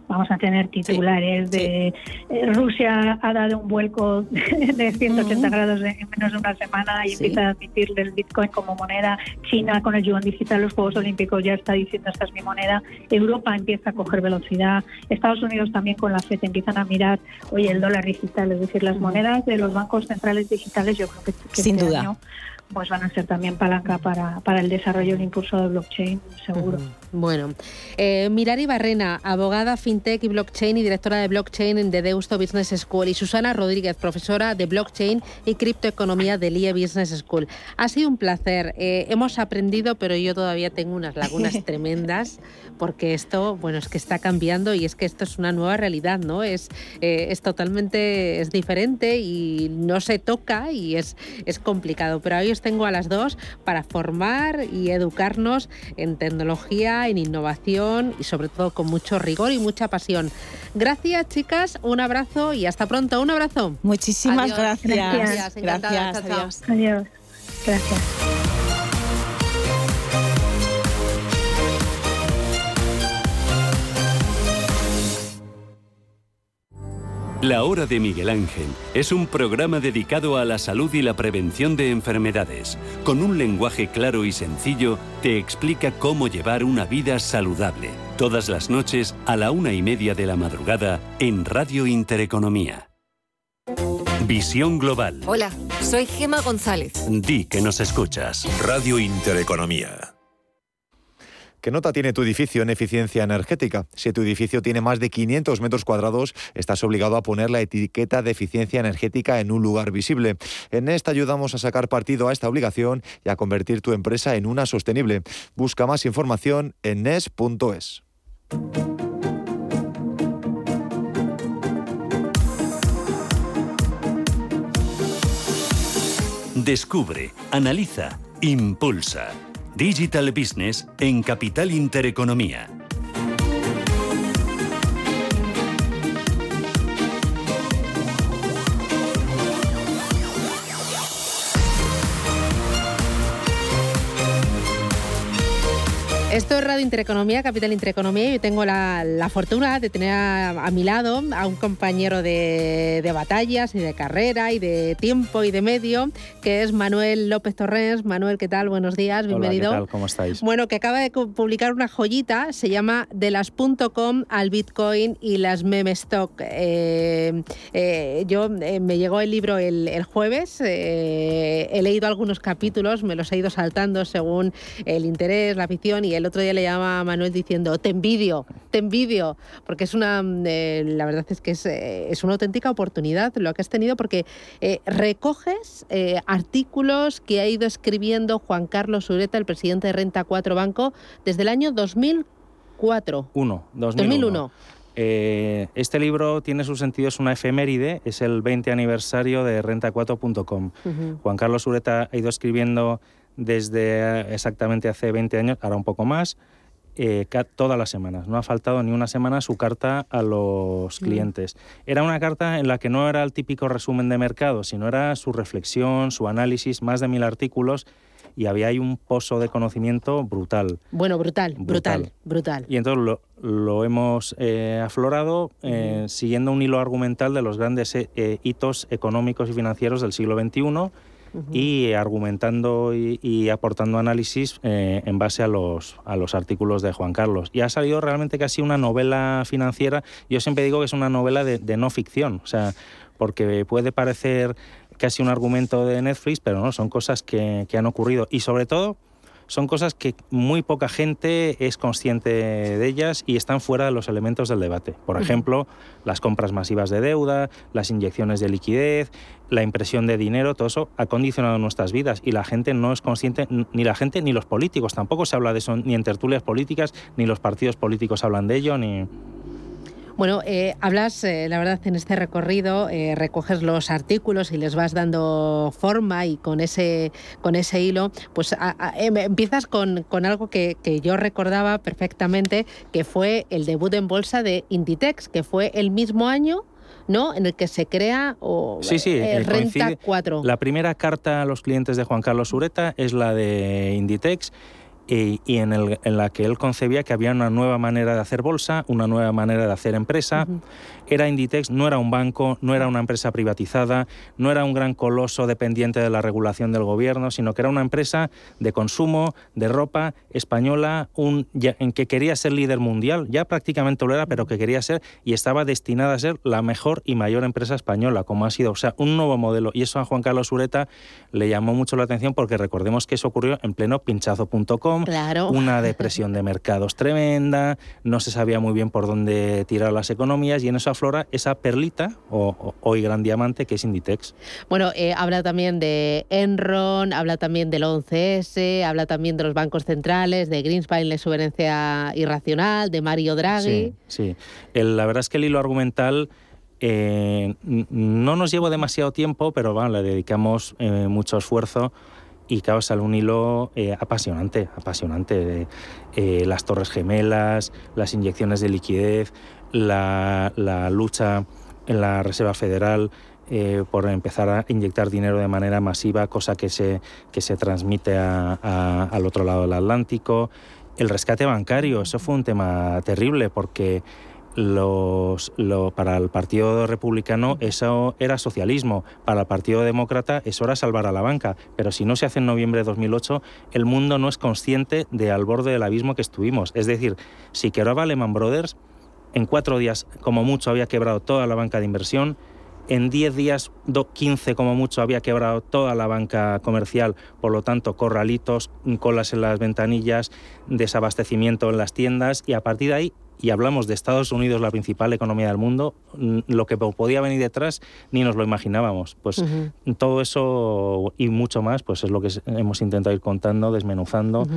vamos a tener titulares de eh, Rusia ha dado un vuelco de 180 grados en menos de una semana y empieza a admitir el Bitcoin como moneda. China con el yuan digital, los Juegos Olímpicos ya está diciendo esta es mi moneda. Europa empieza a coger velocidad. Estados Unidos también con la FED empiezan a mirar, oye, el dólar digital, es decir, las monedas de los bancos centrales digitales. Yo creo que, sin este duda pues van a ser también palanca para, para el desarrollo y el impulso de blockchain, seguro. Bueno, eh, Mirari Barrena, abogada fintech y blockchain y directora de blockchain de Deusto Business School, y Susana Rodríguez, profesora de blockchain y criptoeconomía de LIE Business School. Ha sido un placer. Eh, hemos aprendido, pero yo todavía tengo unas lagunas tremendas porque esto, bueno, es que está cambiando y es que esto es una nueva realidad, ¿no? Es, eh, es totalmente es diferente y no se toca y es, es complicado. Pero ahí os tengo a las dos para formar y educarnos en tecnología, en innovación y sobre todo con mucho rigor y mucha pasión. Gracias, chicas. Un abrazo y hasta pronto. Un abrazo. Muchísimas Adiós. gracias. Gracias. encantada. Gracias, Chao, chao. adiós. Adiós. Gracias. La Hora de Miguel Ángel es un programa dedicado a la salud y la prevención de enfermedades. Con un lenguaje claro y sencillo, te explica cómo llevar una vida saludable. Todas las noches a la una y media de la madrugada en Radio Intereconomía. Visión Global. Hola, soy Gema González. Di que nos escuchas. Radio Intereconomía. ¿Qué nota tiene tu edificio en eficiencia energética? Si tu edificio tiene más de 500 metros cuadrados, estás obligado a poner la etiqueta de eficiencia energética en un lugar visible. En esta ayudamos a sacar partido a esta obligación y a convertir tu empresa en una sostenible. Busca más información en nes.es. Descubre, analiza, impulsa. Digital Business en Capital Intereconomía. Esto es Radio Intereconomía, Capital Intereconomía, yo tengo la, la fortuna de tener a, a, mi lado a un compañero de, de, batallas y de carrera y de tiempo y de medio, que es Manuel López Torrens. Manuel, ¿qué tal? Buenos días, bienvenido. Hola, ¿qué tal? ¿Cómo estáis? Bueno, que acaba de publicar una joyita, se llama De las.com al Bitcoin y las meme stock. Eh, eh, yo eh, me llegó el libro el, el jueves, he leído algunos capítulos, me los he ido saltando según el interés, la afición y el el otro día le llama a Manuel diciendo, te envidio, te envidio, porque es una, eh, la verdad es que es, eh, es, una auténtica oportunidad lo que has tenido, porque eh, recoges artículos que ha ido escribiendo Juan Carlos Ureta, el presidente de Renta 4 Banco, desde el año 2004. Uno, 2001. 2001. Eh, este libro tiene su sentido, es una efeméride, es el 20 aniversario de renta4.com. Uh -huh. Juan Carlos Ureta ha ido escribiendo desde exactamente hace 20 años, ahora un poco más, eh, todas las semanas. No ha faltado ni una semana su carta a los clientes. Era una carta en la que no era el típico resumen de mercado, sino era su reflexión, su análisis, más de mil artículos y había ahí un pozo de conocimiento brutal. Bueno, brutal, brutal, brutal. Y entonces lo, lo hemos eh, aflorado eh, uh -huh. siguiendo un hilo argumental de los grandes eh, hitos económicos y financieros del siglo XXI Y argumentando y, y aportando análisis eh, en base a los, a los artículos de Juan Carlos. Y ha salido realmente casi una novela financiera. Yo siempre digo que es una novela de, de no ficción, o sea, porque puede parecer casi un argumento de Netflix, pero no, son cosas que, que han ocurrido. Y sobre todo, son cosas que muy poca gente es consciente de ellas y están fuera de los elementos del debate. Por ejemplo, las compras masivas de deuda, las inyecciones de liquidez, la impresión de dinero, todo eso ha condicionado nuestras vidas y la gente no es consciente, ni la gente ni los políticos, tampoco se habla de eso ni en tertulias políticas, ni los partidos políticos hablan de ello, ni... Bueno, eh, hablas, eh, la verdad, en este recorrido, eh, recoges los artículos y les vas dando forma y con ese, con ese hilo, pues a, a, em, empiezas con, con algo que, que, yo recordaba perfectamente, que fue el debut en bolsa de Inditex, que fue el mismo año ¿no? En el que se crea o sí, sí, eh, Renta 4. La primera carta a los clientes de Juan Carlos Ureta es la de Inditex y, en, el, en, la que él concebía que había una nueva manera de hacer bolsa, una nueva manera de hacer empresa. Era Inditex, no era un banco, no era una empresa privatizada, no era un gran coloso dependiente de la regulación del gobierno, sino que era una empresa de consumo, de ropa española, un, en que quería ser líder mundial, ya prácticamente lo era, pero que quería ser y estaba destinada a ser la mejor y mayor empresa española, como ha sido, o sea, un nuevo modelo. Y eso a Juan Carlos Ureta le llamó mucho la atención porque recordemos que eso ocurrió en pleno pinchazo.com, una depresión de mercados tremenda, no se sabía muy bien por dónde tirar las economías y en eso aflora esa perlita o, hoy gran diamante que es Inditex. Bueno, eh, habla también de Enron, habla también del 11S, habla también de los bancos centrales, de Greenspan, la exuberencia irracional, de Mario Draghi. Sí, sí. la verdad es que el hilo argumental eh, no nos lleva demasiado tiempo, pero bueno, le dedicamos eh, mucho esfuerzo y causa un hilo eh, apasionante, apasionante. las torres gemelas, las inyecciones de liquidez, la, lucha en la Reserva Federal por empezar a inyectar dinero de manera masiva, cosa que se, que se transmite al otro lado del Atlántico. El rescate bancario, eso fue un tema terrible porque para el Partido Republicano eso era socialismo, para el Partido Demócrata eso era salvar a la banca, pero si no se hace en noviembre de 2008, el mundo no es consciente de al borde del abismo que estuvimos. Es decir, si quebraba Lehman Brothers, en cuatro días como mucho había quebrado toda la banca de inversión, en 10 días, 15 como mucho, había quebrado toda la banca comercial, por lo tanto, corralitos, colas en las ventanillas, desabastecimiento en las tiendas, y a partir de ahí y hablamos de Estados Unidos, la principal economía del mundo, lo que podía venir detrás ni nos lo imaginábamos. Pues todo eso y mucho más, pues es lo que hemos intentado ir contando, desmenuzando.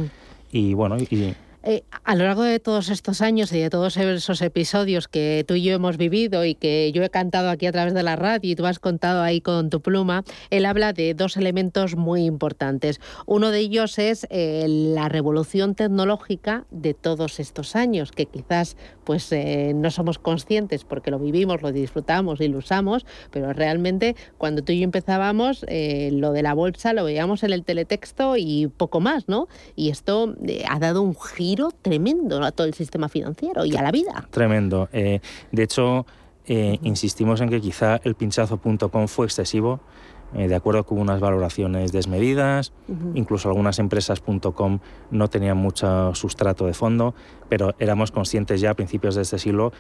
Y bueno, y, eh, a lo largo de todos estos años y de todos esos episodios que tú y yo hemos vivido y que yo he cantado aquí a través de la radio y tú has contado ahí con tu pluma, él habla de dos elementos muy importantes. Uno de ellos es eh, la revolución tecnológica de todos estos años, que quizás pues eh, no somos conscientes porque lo vivimos, lo disfrutamos y lo usamos, pero realmente cuando tú y yo empezábamos, lo de la bolsa lo veíamos en el teletexto y poco más, ¿no? Y esto ha dado un giro tremendo a todo el sistema financiero y a la vida. Tremendo. Eh, de hecho, eh, insistimos en que quizá el pinchazo.com fue excesivo. Eh, de acuerdo con unas valoraciones desmedidas, incluso algunas empresas.com no tenían mucho sustrato de fondo, pero éramos conscientes ya a principios de este siglo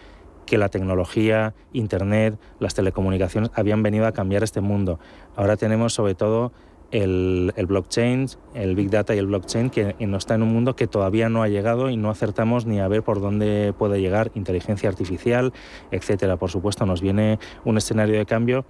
que la tecnología, Internet, las telecomunicaciones habían venido a cambiar este mundo. Ahora tenemos sobre todo el, blockchain, el big data y el blockchain, que no está en un mundo que todavía no ha llegado y no acertamos ni a ver por dónde puede llegar inteligencia artificial, etcétera. Por supuesto, nos viene un escenario de cambio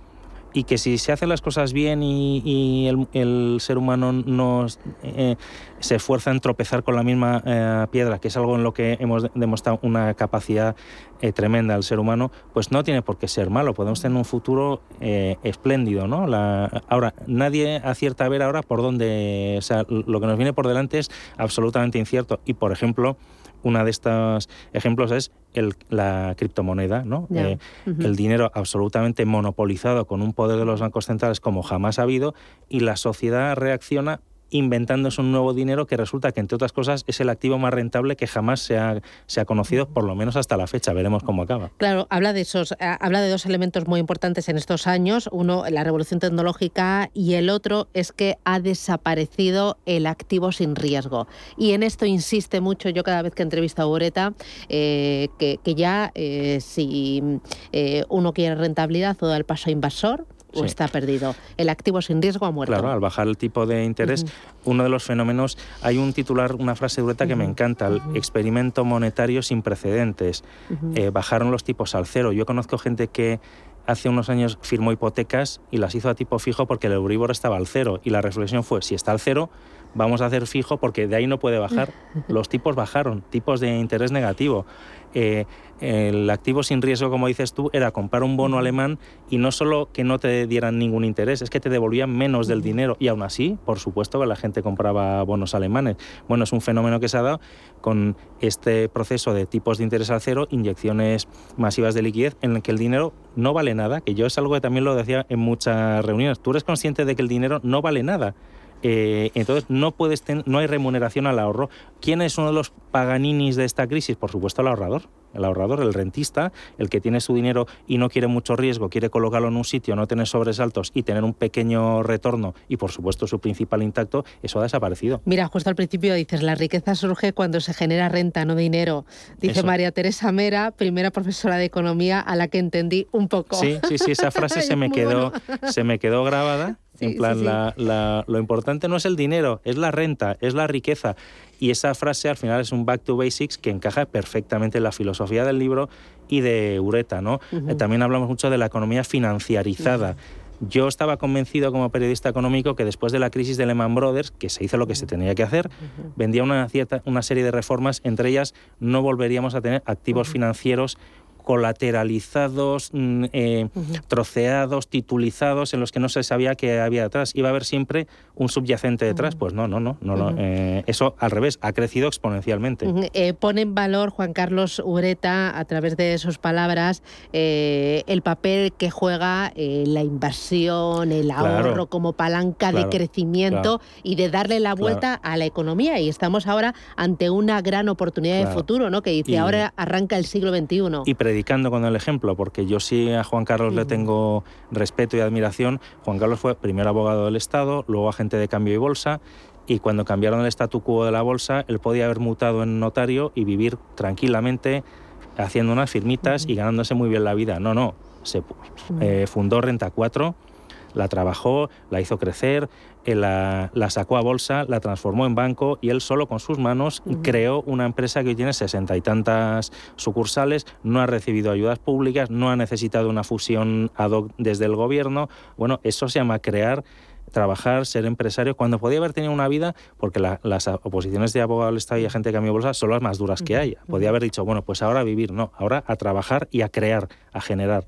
y que si se hacen las cosas bien y, el, ser humano no eh, se esfuerza en tropezar con la misma eh, piedra, que es algo en lo que hemos demostrado una capacidad eh, tremenda al ser humano, pues no tiene por qué ser malo. Podemos tener un futuro espléndido, ¿no? ahora, nadie acierta a ver ahora por dónde, o sea, lo que nos viene por delante es absolutamente incierto. Y, por ejemplo, una de estos ejemplos es la criptomoneda, ¿no? Eh, el dinero absolutamente monopolizado con un poder de los bancos centrales como jamás ha habido y la sociedad reacciona inventándose un nuevo dinero que resulta que, entre otras cosas, es el activo más rentable que jamás se ha, se ha conocido, por lo menos hasta la fecha. Veremos cómo acaba. Claro, habla de, esos, eh, habla de dos elementos muy importantes en estos años. Uno, la revolución tecnológica y el otro es que ha desaparecido el activo sin riesgo. Y en esto insiste mucho yo cada vez que entrevisto a Boreta, eh, que, ya eh, si uno quiere rentabilidad o da el paso inversor, o está perdido. El activo sin riesgo ha muerto. Claro, al bajar el tipo de interés, uno de los fenómenos, hay un titular, una frase dureta que me encanta, el experimento monetario sin precedentes. Eh, bajaron los tipos al cero. Yo conozco gente que hace unos años firmó hipotecas y las hizo a tipo fijo porque el Euribor estaba al cero. Y la reflexión fue, si está al cero, vamos a hacer fijo porque de ahí no puede bajar. Los tipos bajaron, tipos de interés negativo. Eh, el activo sin riesgo, como dices tú, era comprar un bono alemán y no solo que no te dieran ningún interés, es que te devolvían menos del dinero. Y aún así, por supuesto, que la gente compraba bonos alemanes. Bueno, es un fenómeno que se ha dado con este proceso de tipos de interés al cero, inyecciones masivas de liquidez, en el que el dinero no vale nada, que yo es algo que también lo decía en muchas reuniones. Tú eres consciente de que el dinero no vale nada Eh, entonces no puedes no hay remuneración al ahorro. ¿Quién es uno de los paganinis de esta crisis? Por supuesto el ahorrador el ahorrador, el rentista, el que tiene su dinero y no quiere mucho riesgo, quiere colocarlo en un sitio, no tener sobresaltos y tener un pequeño retorno y por supuesto su principal intacto, eso ha desaparecido. Mira, justo al principio dices, la riqueza surge cuando se genera renta, no dinero. Dice María Teresa Mera, primera profesora de economía a la que entendí un poco. Sí, sí, sí, esa frase se me quedó, se me quedó grabada. en plan, lo importante no es el dinero, es la renta, es la riqueza. Y esa frase al final es un back to basics que encaja perfectamente en la filosofía del libro y de Ureta. ¿no? Eh, también hablamos mucho de la economía financiarizada. Yo estaba convencido como periodista económico que después de la crisis de Lehman Brothers, que se hizo lo que se tenía que hacer, vendía una, cierta, una serie de reformas, entre ellas no volveríamos a tener activos financieros colateralizados, mm, eh, troceados, titulizados, en los que no se sabía qué había detrás. Iba a haber siempre un subyacente detrás. Pues no, no, no. no, eh, eso al revés, ha crecido exponencialmente. Eh, pone en valor Juan Carlos Ureta, a través de sus palabras, el papel que juega la inversión, el ahorro como palanca de crecimiento y de darle la vuelta a la economía. Y estamos ahora ante una gran oportunidad de futuro, ¿no? Que dice, ahora arranca el siglo XXI. Y predicando con el ejemplo, porque yo sí a Juan Carlos le tengo respeto y admiración. Juan Carlos fue primer abogado del Estado, luego agente de cambio y bolsa, y cuando cambiaron el statu quo de la bolsa, él podía haber mutado en notario y vivir tranquilamente haciendo unas firmitas y ganándose muy bien la vida. No, no, se eh, fundó Renta 4 la trabajó, la hizo crecer, la, sacó a bolsa, la transformó en banco y él solo con sus manos creó una empresa que hoy tiene sesenta y tantas sucursales, no ha recibido ayudas públicas, no ha necesitado una fusión ad hoc desde el gobierno. Bueno, eso se llama crear trabajar, ser empresario, cuando podía haber tenido una vida, porque las oposiciones de abogado del Estado y agente de cambio de bolsa son las más duras que hay. Podía haber dicho, bueno, pues ahora a vivir, no, ahora a trabajar y a crear, a generar.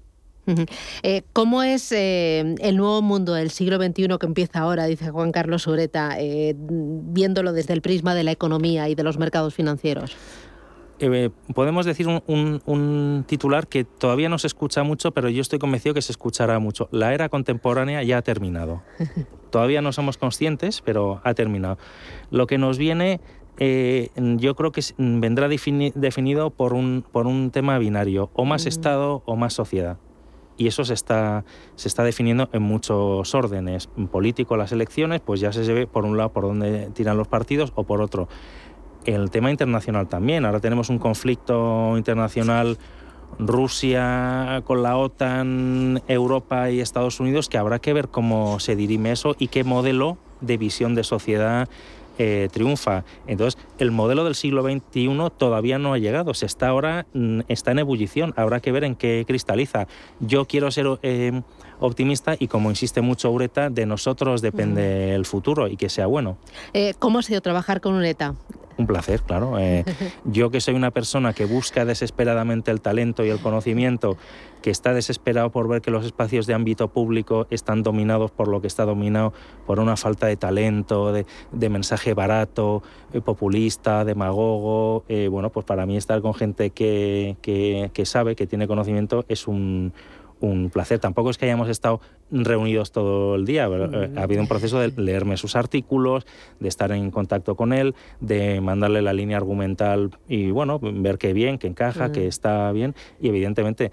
Eh, ¿Cómo es eh, el nuevo mundo del siglo XXI que empieza ahora, dice Juan Carlos Ureta, eh, viéndolo desde el prisma de la economía y de los mercados financieros? podemos decir un, titular que todavía no se escucha mucho, pero yo estoy convencido que se escuchará mucho. La era contemporánea ya ha terminado. todavía no somos conscientes, pero ha terminado. Lo que nos viene yo creo que vendrá definido por un, por un tema binario, o más Estado o más sociedad y eso se está, se está definiendo en muchos órdenes. En político, las elecciones, pues ya se ve por un lado por dónde tiran los partidos o por otro. El tema internacional también. Ahora tenemos un conflicto internacional Rusia con la OTAN, Europa y Estados Unidos, que habrá que ver cómo se dirime eso y qué modelo de visión de sociedad eh, triunfa. Entonces, el modelo del siglo XXI todavía no ha llegado, se está ahora, mm, está en ebullición, habrá que ver en qué cristaliza. Yo quiero ser eh, optimista y como insiste mucho Ureta, de nosotros depende el futuro y que sea bueno. Eh, ¿Cómo ha sido trabajar con Ureta? Un placer, claro. Eh, yo que soy una persona que busca desesperadamente el talento y el conocimiento, que está desesperado por ver que los espacios de ámbito público están dominados por lo que está dominado por una falta de talento, de, mensaje barato, eh, populista, demagogo. Eh, bueno, pues para mí estar con gente que, que sabe, que tiene conocimiento, es un un placer. Tampoco es que hayamos estado reunidos todo el día. Eh, ha habido un proceso de leerme sus artículos, de estar en contacto con él, de mandarle la línea argumental y bueno, ver que bien, que encaja, que está bien. Y evidentemente,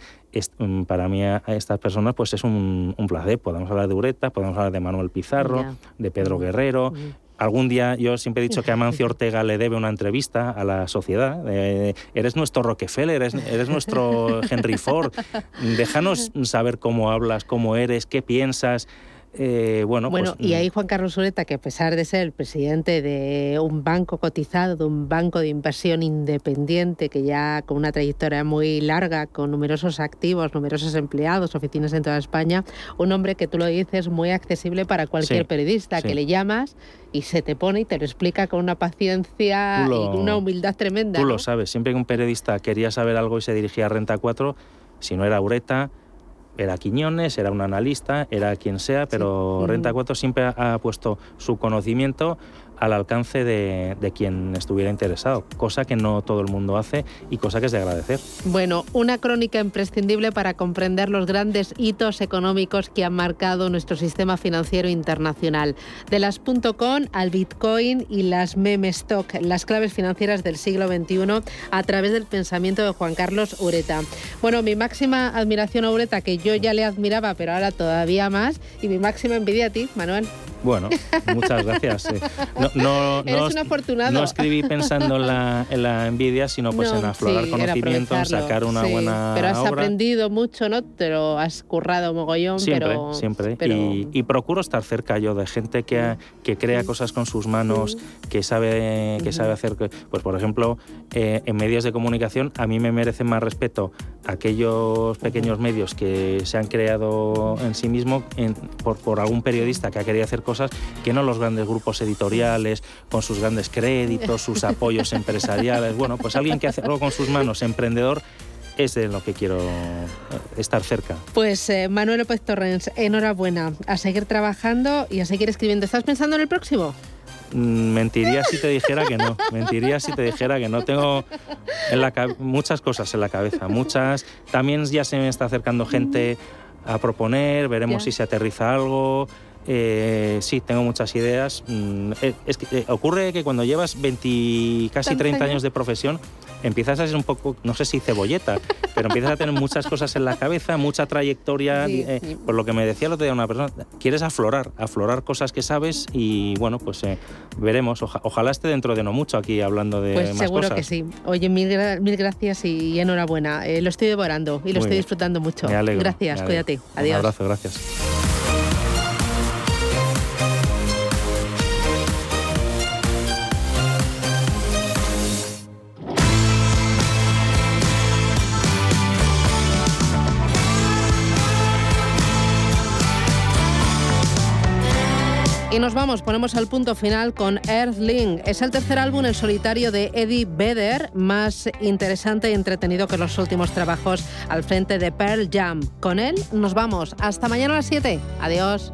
mm, para mí a estas personas pues es un, placer. Podemos hablar de Ureta, podemos hablar de Manuel Pizarro, de Pedro Guerrero, algún día yo siempre he dicho que Amancio Ortega le debe una entrevista a la sociedad. Eh, eres nuestro Rockefeller, eres, eres, nuestro Henry Ford. Déjanos saber cómo hablas, cómo eres, qué piensas. Eh, bueno, bueno pues, y ahí Juan Carlos Ureta, que a pesar de ser el presidente de un banco cotizado, de un banco de inversión independiente, que ya con una trayectoria muy larga, con numerosos activos, numerosos empleados, oficinas en toda España, un hombre que tú lo dices muy accesible para cualquier periodista, que le llamas y se te pone y te lo explica con una paciencia y una humildad tremenda. Tú lo sabes, siempre que un periodista quería saber algo y se dirigía a Renta 4, si no era Ureta, era Quiñones, era un analista, era quien sea, pero Renta 4 siempre ha, puesto su conocimiento al alcance de, quien estuviera interesado, cosa que no todo el mundo hace y cosa que es de agradecer. Bueno, una crónica imprescindible para comprender los grandes hitos económicos que han marcado nuestro sistema financiero internacional. De las .com al Bitcoin y las meme stock, las claves financieras del siglo XXI a través del pensamiento de Juan Carlos Ureta. Bueno, mi máxima admiración a Ureta, que yo ya le admiraba, pero ahora todavía más, y mi máxima envidia a ti, Manuel. Bueno, muchas gracias. No, no, Eres un afortunado. No escribí pensando en la, en la envidia, sino pues No, en aflorar sí, conocimiento, en sacar una sí. buena Pero has obra. aprendido mucho, ¿no? Te lo has currado mogollón, Siempre, pero... siempre. pero- Y, y procuro estar cerca yo de gente que, que crea cosas con sus manos, que sabe, que sabe hacer. Pues, por ejemplo, eh, en medios de comunicación, a mí me merecen más respeto aquellos pequeños medios que se han creado en sí mismos en- por, por algún periodista que ha querido hacer cosas que no los grandes grupos editoriales, con sus grandes créditos, sus apoyos empresariales. Bueno, pues alguien que hace algo con sus manos, emprendedor, es de lo que quiero eh, estar cerca. Pues eh, Manuel López Torrens, enhorabuena. A seguir trabajando y a seguir escribiendo. ¿Estás pensando en el próximo? Mm, Mentiría si te dijera que no. Mentiría si te dijera que no. Tengo en la cab- muchas cosas en la cabeza, muchas. También ya se me está acercando gente a proponer, veremos si se aterriza algo. Eh, sí, tengo muchas ideas. Mm, eh, Es que eh, ocurre que cuando llevas 20, casi ¿Tantos 30 años? de profesión, empiezas a ser un poco, no sé si cebolleta, pero empiezas a tener muchas cosas en la cabeza, mucha trayectoria. Sí, eh, sí. Por lo que me decía el otro día una persona, quieres aflorar, aflorar cosas que sabes y bueno, pues eh, veremos. Oja- ojalá esté dentro de no mucho aquí hablando de Pues más seguro cosas. que sí. Oye, mil, gra- mil gracias y enhorabuena. Eh, lo estoy devorando y lo Muy estoy bien. disfrutando mucho. Me alegro, gracias, me alegro. cuídate. Un Adiós. abrazo, gracias. Y nos vamos, ponemos al punto final con Earthling. Es el tercer álbum en solitario de Eddie Vedder, más interesante y entretenido que los últimos trabajos al frente de Pearl Jam. Con él nos vamos. Hasta mañana a las 7. Adiós.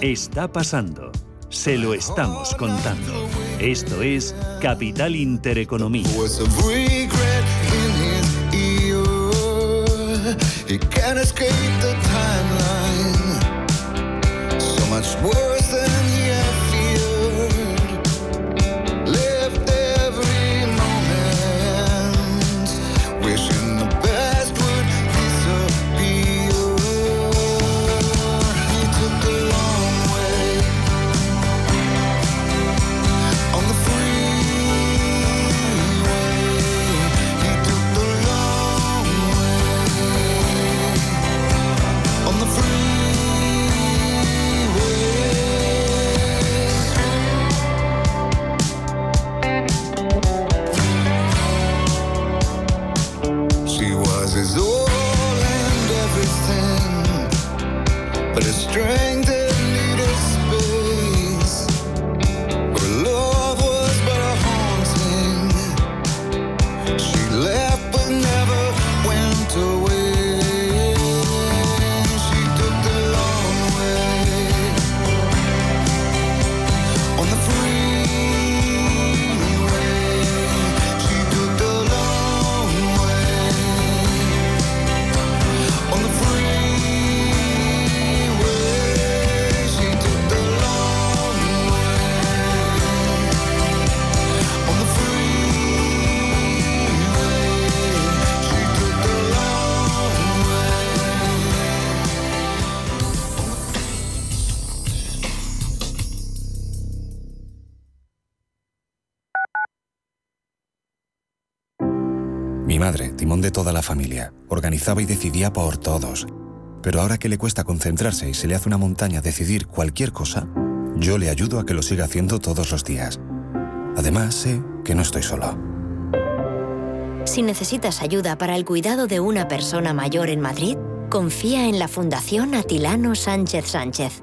Está pasando. Se lo estamos contando. Esto es Capital Intereconomía. He can't escape the timeline. Y decidía por todos. Pero ahora que le cuesta concentrarse y se le hace una montaña decidir cualquier cosa, yo le ayudo a que lo siga haciendo todos los días. Además, sé que no estoy solo. Si necesitas ayuda para el cuidado de una persona mayor en Madrid, confía en la Fundación Atilano Sánchez Sánchez.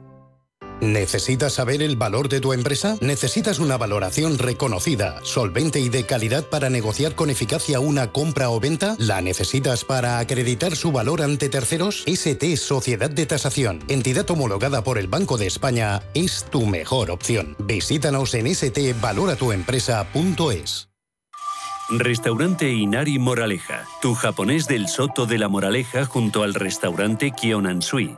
¿Necesitas saber el valor de tu empresa? ¿Necesitas una valoración reconocida, solvente y de calidad para negociar con eficacia una compra o venta? ¿La necesitas para acreditar su valor ante terceros? ST Sociedad de Tasación, entidad homologada por el Banco de España, es tu mejor opción. Visítanos en stvaloratuempresa.es. Restaurante Inari Moraleja, tu japonés del Soto de la Moraleja junto al restaurante Kionansui.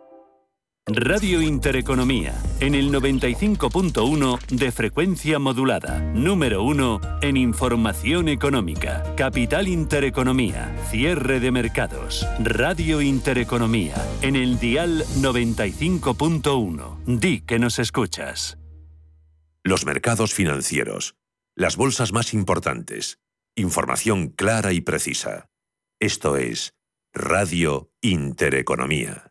Radio Intereconomía, en el 95.1 de frecuencia modulada, número 1 en información económica, Capital Intereconomía, cierre de mercados, Radio Intereconomía, en el dial 95.1. Di que nos escuchas. Los mercados financieros, las bolsas más importantes, información clara y precisa. Esto es Radio Intereconomía.